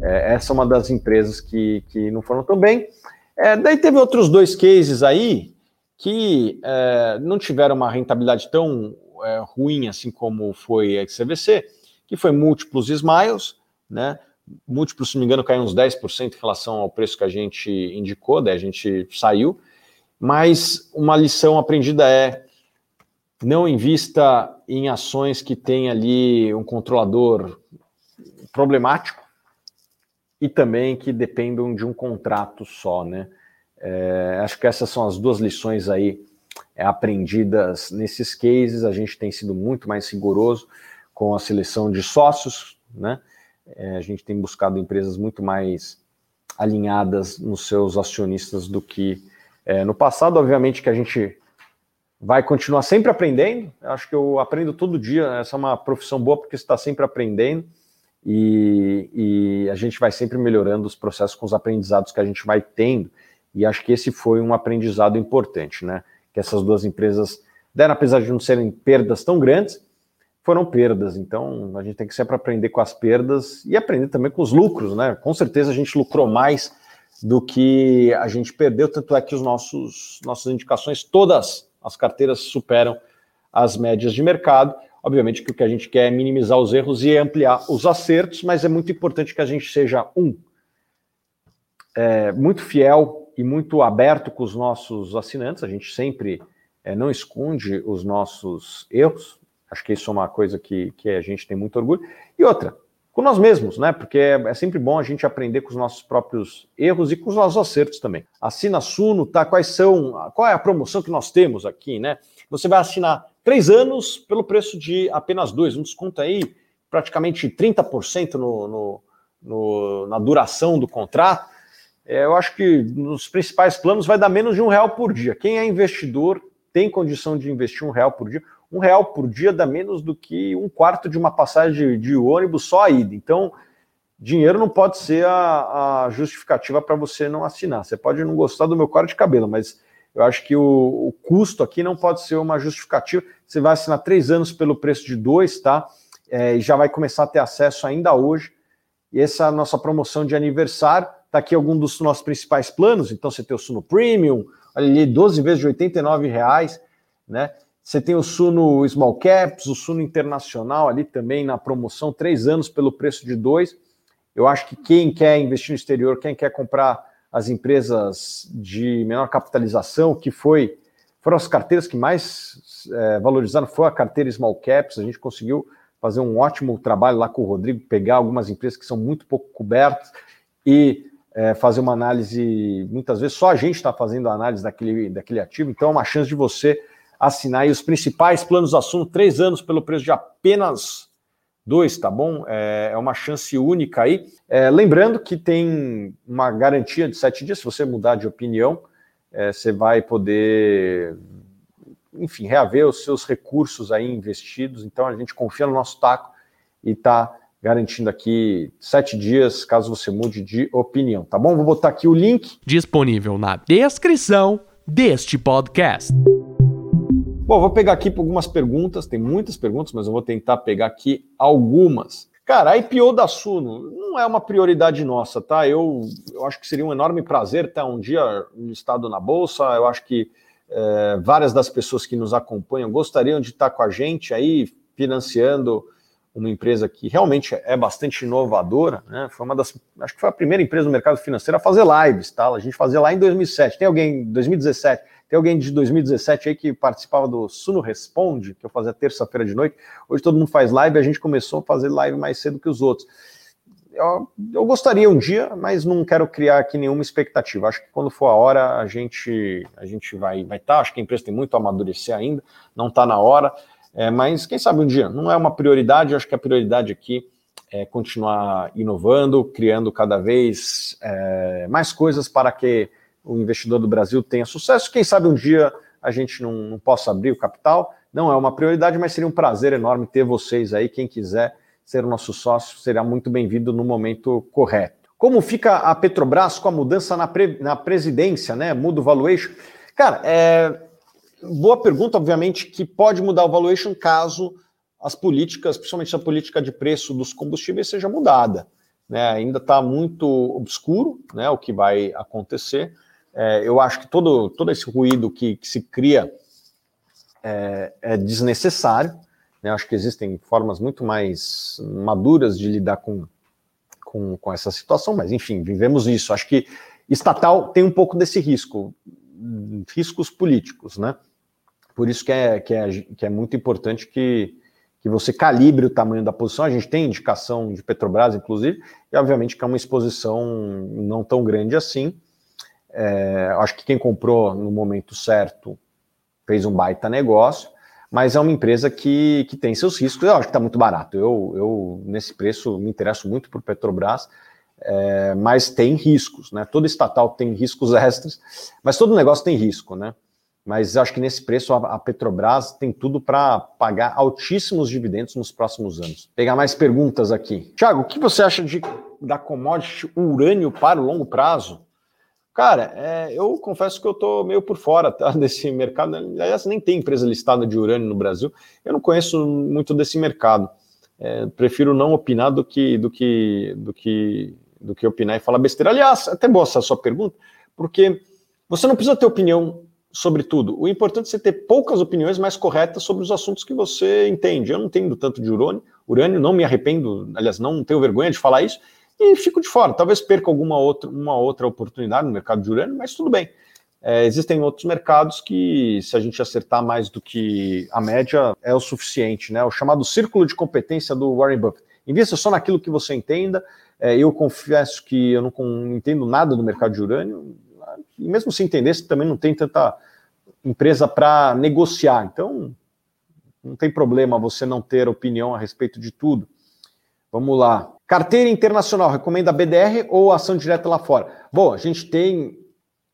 [SPEAKER 2] É, essa é uma das empresas que, que não foram tão bem. É, daí teve outros dois cases aí que é, não tiveram uma rentabilidade tão é, ruim assim como foi a CVC, que foi múltiplos Smiles, né? Múltiplos, se não me engano, caiu uns 10% em relação ao preço que a gente indicou, daí a gente saiu. Mas uma lição aprendida é não invista em ações que tem ali um controlador problemático, e também que dependam de um contrato só, né? É, acho que essas são as duas lições aí é, aprendidas nesses cases. A gente tem sido muito mais rigoroso com a seleção de sócios, né? É, a gente tem buscado empresas muito mais alinhadas nos seus acionistas do que é, no passado. Obviamente que a gente vai continuar sempre aprendendo. Acho que eu aprendo todo dia. Essa é uma profissão boa porque você está sempre aprendendo e, e, a gente vai sempre melhorando os processos com os aprendizados que a gente vai tendo, e acho que esse foi um aprendizado importante, né? Que essas duas empresas deram, apesar de não serem perdas tão grandes, foram perdas, então a gente tem que sempre aprender com as perdas e aprender também com os lucros, né? Com certeza a gente lucrou mais do que a gente perdeu, tanto é que os nossos nossas indicações, todas as carteiras superam as médias de mercado. Obviamente que o que a gente quer é minimizar os erros e ampliar os acertos, mas é muito importante que a gente seja um é, muito fiel e muito aberto com os nossos assinantes. A gente sempre é, não esconde os nossos erros. Acho que isso é uma coisa que, que a gente tem muito orgulho. E outra, com nós mesmos, né? Porque é, é, sempre bom a gente aprender com os nossos próprios erros e com os nossos acertos também. Assina Suno, tá? Quais são, qual é a promoção que nós temos aqui, né? Você vai assinar Três anos pelo preço de apenas dois, um desconto aí praticamente 30% no, no, no, na duração do contrato. É, eu acho que nos principais planos vai dar menos de um real por dia. Quem é investidor tem condição de investir um real por dia. Um real por dia dá menos do que um quarto de uma passagem de, ônibus só a ida. Então, dinheiro não pode ser a, a justificativa para você não assinar. Você pode não gostar do meu corte de cabelo, mas eu acho que o, o, custo aqui não pode ser uma justificativa. Você vai assinar três anos pelo preço de dois, tá? É, e já vai começar a ter acesso ainda hoje. E essa nossa promoção de aniversário está aqui algum dos nossos principais planos. Então você tem o Suno Premium, ali, 12 vezes de R$ reais, né? Você tem o Suno Small Caps, o Suno Internacional ali também na promoção, três anos pelo preço de dois. Eu acho que quem quer investir no exterior, quem quer comprar as empresas de menor capitalização, que foi foram as carteiras que mais é, valorizaram, foi a carteira Small Caps, a gente conseguiu fazer um ótimo trabalho lá com o Rodrigo, pegar algumas empresas que são muito pouco cobertas e é, fazer uma análise, muitas vezes só a gente está fazendo a análise daquele, daquele ativo, então é uma chance de você assinar os principais planos de assunto, três anos pelo preço de apenas dois, tá bom? É, é uma chance única aí. É, lembrando que tem uma garantia de sete dias, se você mudar de opinião, é, você vai poder, enfim, reaver os seus recursos aí investidos. Então a gente confia no nosso taco e está garantindo aqui sete dias, caso você mude de opinião, tá bom? Vou botar aqui o link.
[SPEAKER 1] Disponível na descrição deste podcast.
[SPEAKER 2] Bom, vou pegar aqui algumas perguntas, tem muitas perguntas, mas eu vou tentar pegar aqui algumas. Cara, a IPO da Suno não é uma prioridade nossa, tá? Eu, eu acho que seria um enorme prazer estar um dia listado na Bolsa. Eu acho que é, várias das pessoas que nos acompanham gostariam de estar com a gente aí, financiando uma empresa que realmente é bastante inovadora, né? Foi uma das, acho que foi a primeira empresa no mercado financeiro a fazer lives, tá? A gente fazia lá em 2007. Tem alguém, 2017, tem alguém de 2017 aí que participava do Suno Responde, que eu fazia terça-feira de noite. Hoje todo mundo faz live, a gente começou a fazer live mais cedo que os outros. Eu, eu gostaria um dia, mas não quero criar aqui nenhuma expectativa. Acho que quando for a hora a gente a gente vai vai estar. Tá. Acho que a empresa tem muito a amadurecer ainda, não está na hora. É, mas quem sabe um dia, não é uma prioridade, acho que a prioridade aqui é continuar inovando, criando cada vez é, mais coisas para que o investidor do Brasil tenha sucesso. Quem sabe um dia a gente não, não possa abrir o capital, não é uma prioridade, mas seria um prazer enorme ter vocês aí. Quem quiser ser nosso sócio será muito bem-vindo no momento correto. Como fica a Petrobras com a mudança na, pre, na presidência, né? Muda o valuation. Cara, é, boa pergunta, obviamente, que pode mudar o valuation caso as políticas, principalmente a política de preço dos combustíveis, seja mudada. Né? Ainda está muito obscuro né, o que vai acontecer. É, eu acho que todo, todo esse ruído que, que se cria é, é desnecessário. Né? Acho que existem formas muito mais maduras de lidar com, com, com essa situação, mas enfim, vivemos isso. Acho que estatal tem um pouco desse risco, riscos políticos, né? Por isso que é, que é, que é muito importante que, que você calibre o tamanho da posição. A gente tem indicação de Petrobras, inclusive, e obviamente que é uma exposição não tão grande assim. É, acho que quem comprou no momento certo fez um baita negócio, mas é uma empresa que, que tem seus riscos. Eu acho que está muito barato. Eu, eu, nesse preço, me interesso muito por Petrobras, é, mas tem riscos, né? Todo estatal tem riscos extras, mas todo negócio tem risco, né? Mas acho que nesse preço a, Petrobras tem tudo para pagar altíssimos dividendos nos próximos anos. Pegar mais perguntas aqui. Tiago, o que você acha de, da commodity urânio para o longo prazo? Cara, é, eu confesso que eu estou meio por fora tá, desse mercado. Aliás, nem tem empresa listada de urânio no Brasil. Eu não conheço muito desse mercado. É, prefiro não opinar do que, do que, do que, do que opinar e falar besteira. Aliás, até boa essa sua pergunta, porque você não precisa ter opinião sobre tudo. O importante é você ter poucas opiniões mais corretas sobre os assuntos que você entende. Eu não entendo tanto de urânio, urânio não me arrependo, aliás, não tenho vergonha de falar isso, e fico de fora. Talvez perca alguma outra, uma outra oportunidade no mercado de urânio, mas tudo bem. É, existem outros mercados que, se a gente acertar mais do que a média, é o suficiente, né? O chamado círculo de competência do Warren Buffett. Invista só naquilo que você entenda. É, eu confesso que eu não, não entendo nada do mercado de urânio, e mesmo se entendesse, também não tem tanta empresa para negociar. Então, não tem problema você não ter opinião a respeito de tudo. Vamos lá. Carteira internacional, recomenda BDR ou ação direta lá fora? Bom, a gente tem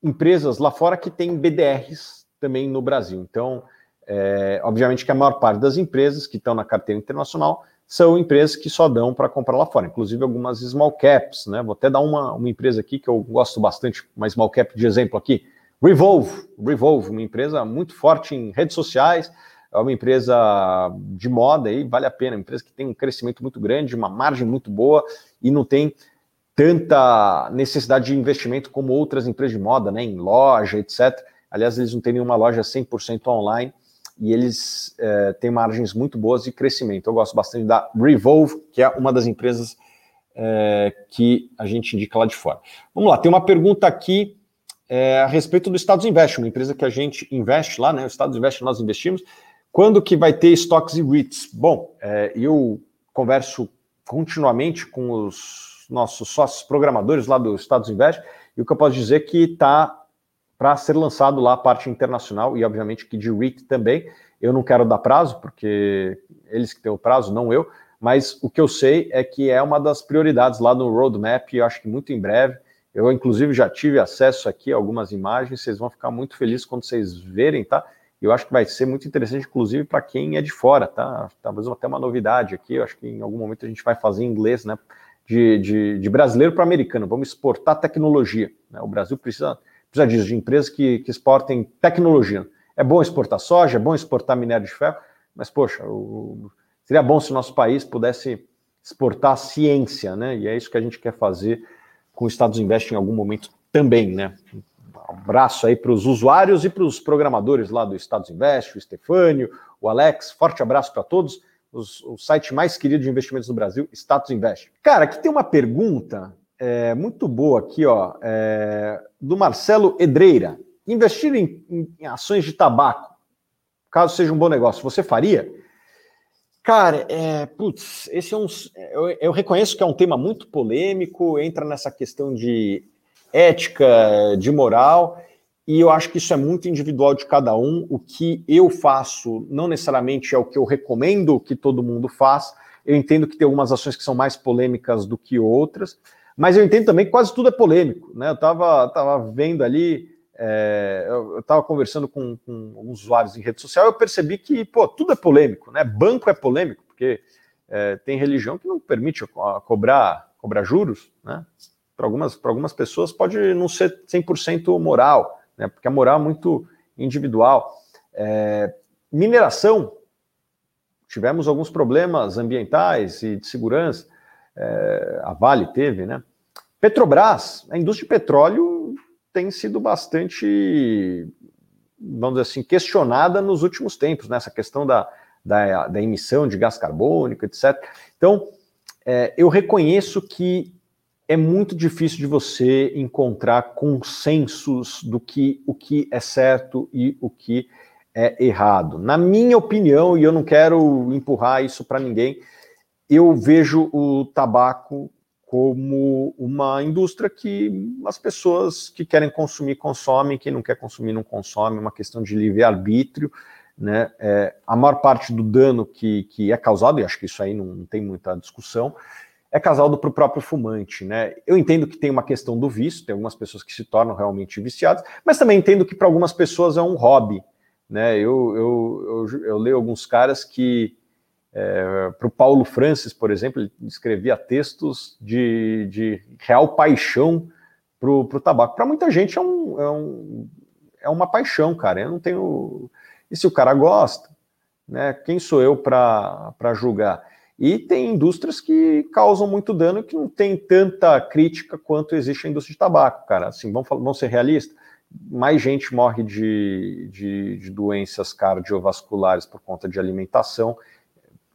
[SPEAKER 2] empresas lá fora que têm BDRs também no Brasil. Então, é, obviamente que a maior parte das empresas que estão na carteira internacional são empresas que só dão para comprar lá fora, inclusive algumas small caps, né? Vou até dar uma, uma empresa aqui que eu gosto bastante, uma small cap de exemplo aqui, Revolve, Revolve, uma empresa muito forte em redes sociais, é uma empresa de moda aí, vale a pena, uma empresa que tem um crescimento muito grande, uma margem muito boa e não tem tanta necessidade de investimento como outras empresas de moda, né, em loja, etc. Aliás, eles não têm nenhuma loja 100% online, e eles é, têm margens muito boas de crescimento. Eu gosto bastante da Revolve, que é uma das empresas é, que a gente indica lá de fora. Vamos lá, tem uma pergunta aqui é, a respeito do Estados Invest, uma empresa que a gente investe lá, né? O Estados Invest nós investimos. Quando que vai ter estoques e REITs? Bom, é, eu converso continuamente com os nossos sócios programadores lá do Estados Invest, e o que eu posso dizer é que está para ser lançado lá a parte internacional e, obviamente, que de REIT também. Eu não quero dar prazo, porque eles que têm o prazo, não eu, mas o que eu sei é que é uma das prioridades lá no roadmap, eu acho que muito em breve. Eu, inclusive, já tive acesso aqui a algumas imagens, vocês vão ficar muito felizes quando vocês verem, tá? Eu acho que vai ser muito interessante, inclusive, para quem é de fora, tá? Talvez até uma novidade aqui, eu acho que em algum momento a gente vai fazer em inglês, né? De, de, de brasileiro para americano, vamos exportar tecnologia. Né? O Brasil precisa precisa disso, de empresas que, que exportem tecnologia. É bom exportar soja, é bom exportar minério de ferro, mas, poxa, o, seria bom se o nosso país pudesse exportar ciência, né? E é isso que a gente quer fazer com o Estados Invest em algum momento também, né? Um abraço aí para os usuários e para os programadores lá do Estados Invest, o Estefânio, o Alex, forte abraço para todos. os, o site mais querido de investimentos do Brasil, Status Invest. Cara, aqui tem uma pergunta é, muito boa aqui, ó, é, do Marcelo Edreira. Investir em, em, ações de tabaco, caso seja um bom negócio, você faria? Cara, é, putz, esse é um. Eu, eu, reconheço que é um tema muito polêmico, entra nessa questão de ética, de moral, e eu acho que isso é muito individual de cada um. O que eu faço não necessariamente é o que eu recomendo que todo mundo faça. Eu entendo que tem algumas ações que são mais polêmicas do que outras, mas eu entendo também que quase tudo é polêmico. Né? Eu estava tava vendo ali é, eu estava conversando com, com usuários em rede social, eu percebi que pô, tudo é polêmico, né? Banco é polêmico, porque é, tem religião que não permite cobrar, cobrar juros, né? Para algumas, algumas pessoas pode não ser 100% moral, né? Porque a moral é muito individual. É, mineração, tivemos alguns problemas ambientais e de segurança, é, a Vale teve, né? Petrobras, a indústria de petróleo tem sido bastante, vamos dizer assim, questionada nos últimos tempos, nessa né? questão da, da, da, emissão de gás carbônico, etc. Então, é, eu reconheço que é muito difícil de você encontrar consensos do que o que é certo e o que é errado. Na minha opinião, e eu não quero empurrar isso para ninguém, eu vejo o tabaco como uma indústria que as pessoas que querem consumir consomem, quem não quer consumir não consome, é uma questão de livre-arbítrio. Né? É, a maior parte do dano que, que é causado, e acho que isso aí não, não tem muita discussão, é causado para o próprio fumante. Né? Eu entendo que tem uma questão do vício, tem algumas pessoas que se tornam realmente viciadas, mas também entendo que para algumas pessoas é um hobby. Né? Eu, eu, eu, eu leio alguns caras que é, para o Paulo Francis, por exemplo, ele escrevia textos de, de real paixão para o tabaco. Para muita gente é, um, é, um, é uma paixão, cara. Eu não tenho. E se o cara gosta, né? Quem sou eu para julgar? E tem indústrias que causam muito dano e que não tem tanta crítica quanto existe a indústria de tabaco, cara. Assim, vamos, vamos ser realistas. Mais gente morre de, de, de doenças cardiovasculares por conta de alimentação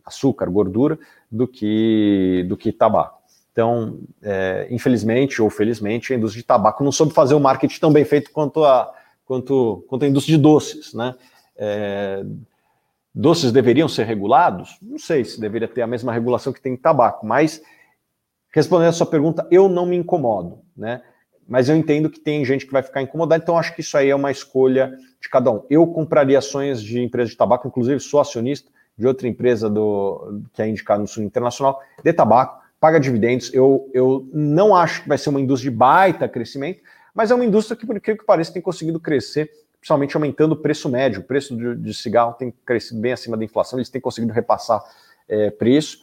[SPEAKER 2] açúcar, gordura, do que, do que tabaco. Então, é, infelizmente ou felizmente, a indústria de tabaco não soube fazer o marketing tão bem feito quanto a, quanto, quanto a indústria de doces. Né? É, doces deveriam ser regulados? Não sei se deveria ter a mesma regulação que tem em tabaco, mas respondendo a sua pergunta, eu não me incomodo, né? Mas eu entendo que tem gente que vai ficar incomodada, então acho que isso aí é uma escolha de cada um. Eu compraria ações de empresa de tabaco, inclusive sou acionista, de outra empresa do, que é indicada no Sul Internacional, de tabaco, paga dividendos. Eu, eu não acho que vai ser uma indústria de baita crescimento, mas é uma indústria que, por incrível que pareça, tem conseguido crescer, principalmente aumentando o preço médio. O preço de, de cigarro tem crescido bem acima da inflação, eles têm conseguido repassar é, preço,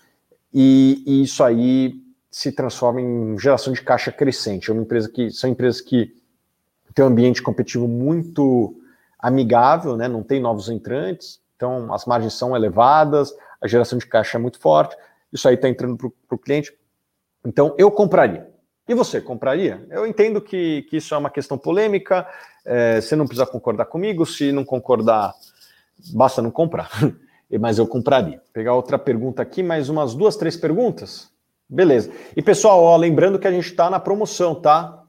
[SPEAKER 2] e, e, isso aí se transforma em geração de caixa crescente. É uma empresa que são empresas que têm um ambiente competitivo muito amigável, né? não tem novos entrantes, então, as margens são elevadas, a geração de caixa é muito forte, isso aí está entrando para o cliente. Então, eu compraria. E você, compraria? Eu entendo que, que isso é uma questão polêmica, é, você não precisa concordar comigo, se não concordar, basta não comprar. Mas eu compraria. Vou pegar outra pergunta aqui, mais umas duas, três perguntas. Beleza. E pessoal, ó, lembrando que a gente está na promoção, tá?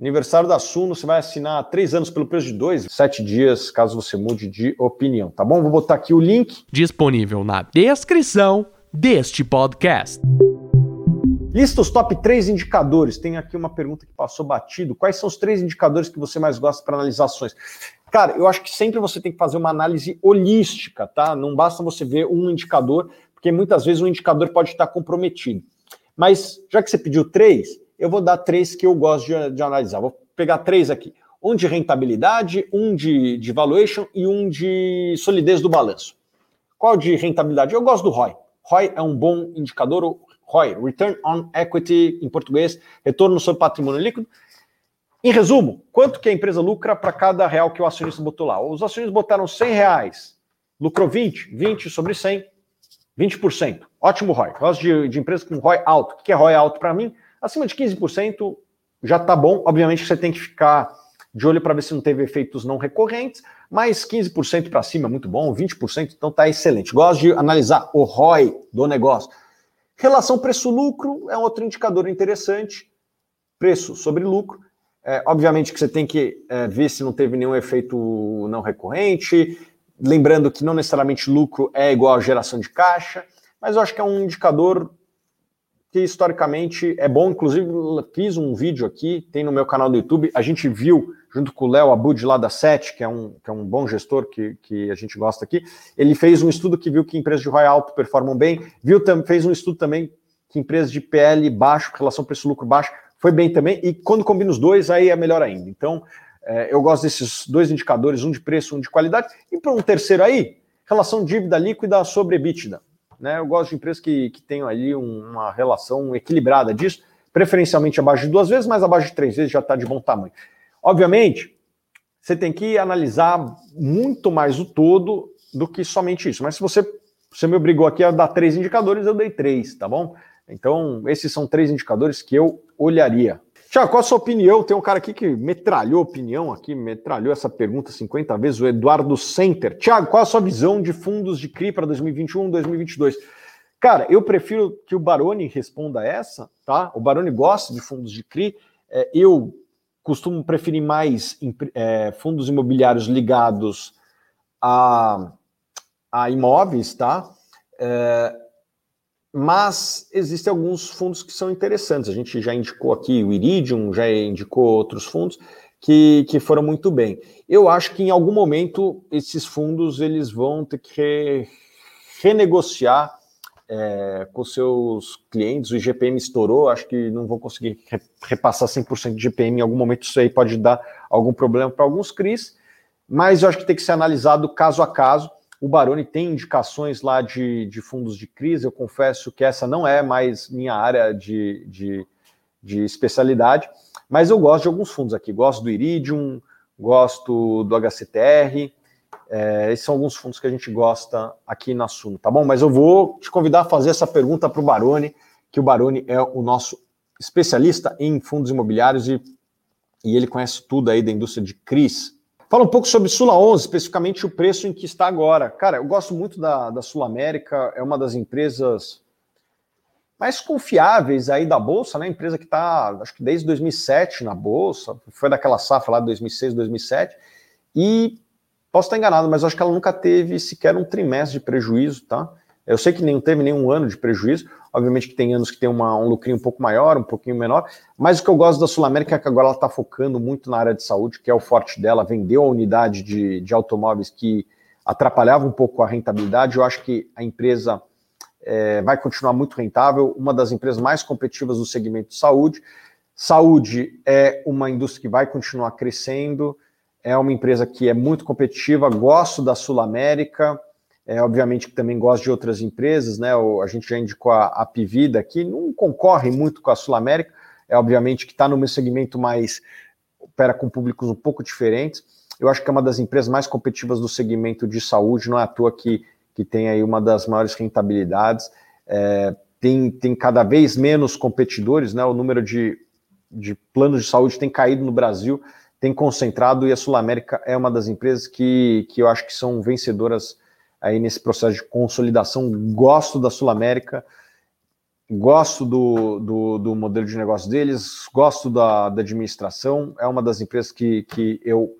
[SPEAKER 2] Aniversário da Suno, você vai assinar três anos pelo preço de dois, sete dias, caso você mude de opinião, tá bom? Vou botar aqui o link.
[SPEAKER 1] Disponível na descrição deste podcast.
[SPEAKER 2] Lista os top três indicadores. Tem aqui uma pergunta que passou batido. Quais são os três indicadores que você mais gosta para analisar ações? Cara, eu acho que sempre você tem que fazer uma análise holística, tá? Não basta você ver um indicador, porque muitas vezes um indicador pode estar comprometido. Mas já que você pediu três, eu vou dar três que eu gosto de, de analisar. Vou pegar três aqui. Um de rentabilidade, um de, de valuation e um de solidez do balanço. Qual de rentabilidade? Eu gosto do ROI. ROI é um bom indicador. ROI, Return on Equity, em português, retorno sobre patrimônio líquido. Em resumo, quanto que a empresa lucra para cada real que o acionista botou lá? Os acionistas botaram 100 reais, lucrou 20, 20 sobre 100, 20%. Ótimo ROI. Gosto de, de empresas com ROI alto. O que é ROI alto para mim? Acima de 15% já está bom. Obviamente você tem que ficar de olho para ver se não teve efeitos não recorrentes, mas 15% para cima é muito bom, 20% então está excelente. Gosto de analisar o ROI do negócio. Relação preço-lucro é outro indicador interessante, preço sobre lucro. É, obviamente que você tem que é, ver se não teve nenhum efeito não recorrente, lembrando que não necessariamente lucro é igual a geração de caixa, mas eu acho que é um indicador que historicamente é bom. Inclusive, fiz um vídeo aqui, tem no meu canal do YouTube. A gente viu, junto com o Léo Abud lá da SET, que é um, que é um bom gestor que, que a gente gosta aqui, ele fez um estudo que viu que empresas de ROI alto performam bem, viu, fez um estudo também que empresas de PL baixo, relação preço-lucro baixo, foi bem também. E quando combina os dois, aí é melhor ainda. Então, é, eu gosto desses dois indicadores, um de preço, um de qualidade. E para um terceiro aí, relação dívida líquida sobre EBITDA. Né? Eu gosto de empresas que, que tenham ali uma relação equilibrada disso, preferencialmente abaixo de duas vezes, mas abaixo de três vezes já está de bom tamanho. Obviamente, você tem que analisar muito mais o todo do que somente isso. Mas se você, você me obrigou aqui a dar três indicadores, eu dei três, tá bom? Então, esses são três indicadores que eu olharia. Tiago, qual a sua opinião? Tem um cara aqui que metralhou opinião aqui, metralhou essa pergunta 50 vezes, o Eduardo Center. Tiago, qual a sua visão de fundos de CRI para 2021, 2022? Cara, eu prefiro que o Baroni responda essa, tá? O Baroni gosta de fundos de CRI. É, eu costumo preferir mais é, fundos imobiliários ligados a, a imóveis, tá? É, mas existem alguns fundos que são interessantes. A gente já indicou aqui o Iridium, já indicou outros fundos que, que foram muito bem. Eu acho que em algum momento esses fundos eles vão ter que re, renegociar é, com seus clientes. O IGPM estourou, acho que não vão conseguir repassar 100% de IGPM. Em algum momento isso aí pode dar algum problema para alguns CRIs, mas eu acho que tem que ser analisado caso a caso o Baroni tem indicações lá de, de fundos de crise. Eu confesso que essa não é mais minha área de, de, de especialidade, mas eu gosto de alguns fundos aqui. Gosto do Iridium, gosto do HCTR. É, esses são alguns fundos que a gente gosta aqui na Suno, tá bom? Mas eu vou te convidar a fazer essa pergunta para o Baroni, que o Baroni é o nosso especialista em fundos imobiliários e, e ele conhece tudo aí da indústria de CRIs. Fala um pouco sobre Sula 11, especificamente o preço em que está agora. Cara, eu gosto muito da, da Sul América, é uma das empresas mais confiáveis aí da Bolsa, né? Empresa que está, acho que desde 2007 na Bolsa, foi daquela safra lá de 2006, 2007, e posso estar enganado, mas acho que ela nunca teve sequer um trimestre de prejuízo, tá? Eu sei que nem teve nenhum ano de prejuízo, obviamente que tem anos que tem uma, um lucrinho um pouco maior, um pouquinho menor, mas o que eu gosto da Sul América é que agora ela está focando muito na área de saúde, que é o forte dela, vendeu a unidade de, de automóveis que atrapalhava um pouco a rentabilidade, eu acho que a empresa é, vai continuar muito rentável, uma das empresas mais competitivas do segmento de saúde. Saúde é uma indústria que vai continuar crescendo, é uma empresa que é muito competitiva, gosto da Sul América, é, obviamente que também gosto de outras empresas, né? O, a gente já indicou a, a Pivida, que não concorre muito com a Sul América, é obviamente que está no meu segmento mais opera com públicos um pouco diferentes. Eu acho que é uma das empresas mais competitivas do segmento de saúde, não é à toa que, que tem aí uma das maiores rentabilidades. É, tem, tem cada vez menos competidores, né? O número de, de planos de saúde tem caído no Brasil, tem concentrado, e a Sul América é uma das empresas que, que eu acho que são vencedoras aí nesse processo de consolidação. Gosto da Sul América, gosto do, do, do, modelo de negócio deles, gosto da, da, administração, é uma das empresas que, que eu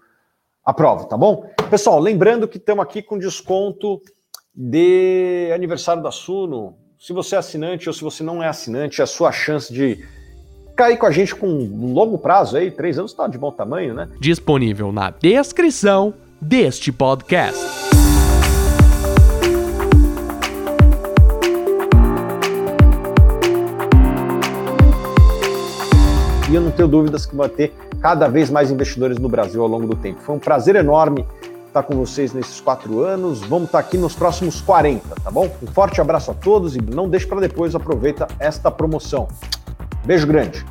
[SPEAKER 2] aprovo, tá bom? Pessoal, lembrando que estamos aqui com desconto de aniversário da Suno. Se você é assinante ou se você não é assinante, é a sua chance de cair com a gente com um longo prazo aí, três anos está de bom tamanho, né?
[SPEAKER 1] Disponível na descrição deste podcast.
[SPEAKER 2] E eu não tenho dúvidas que vai ter cada vez mais investidores no Brasil ao longo do tempo. Foi um prazer enorme estar com vocês nesses quatro anos. Vamos estar aqui nos próximos 40, tá bom? Um forte abraço a todos e não deixe para depois, aproveita esta promoção. Beijo grande.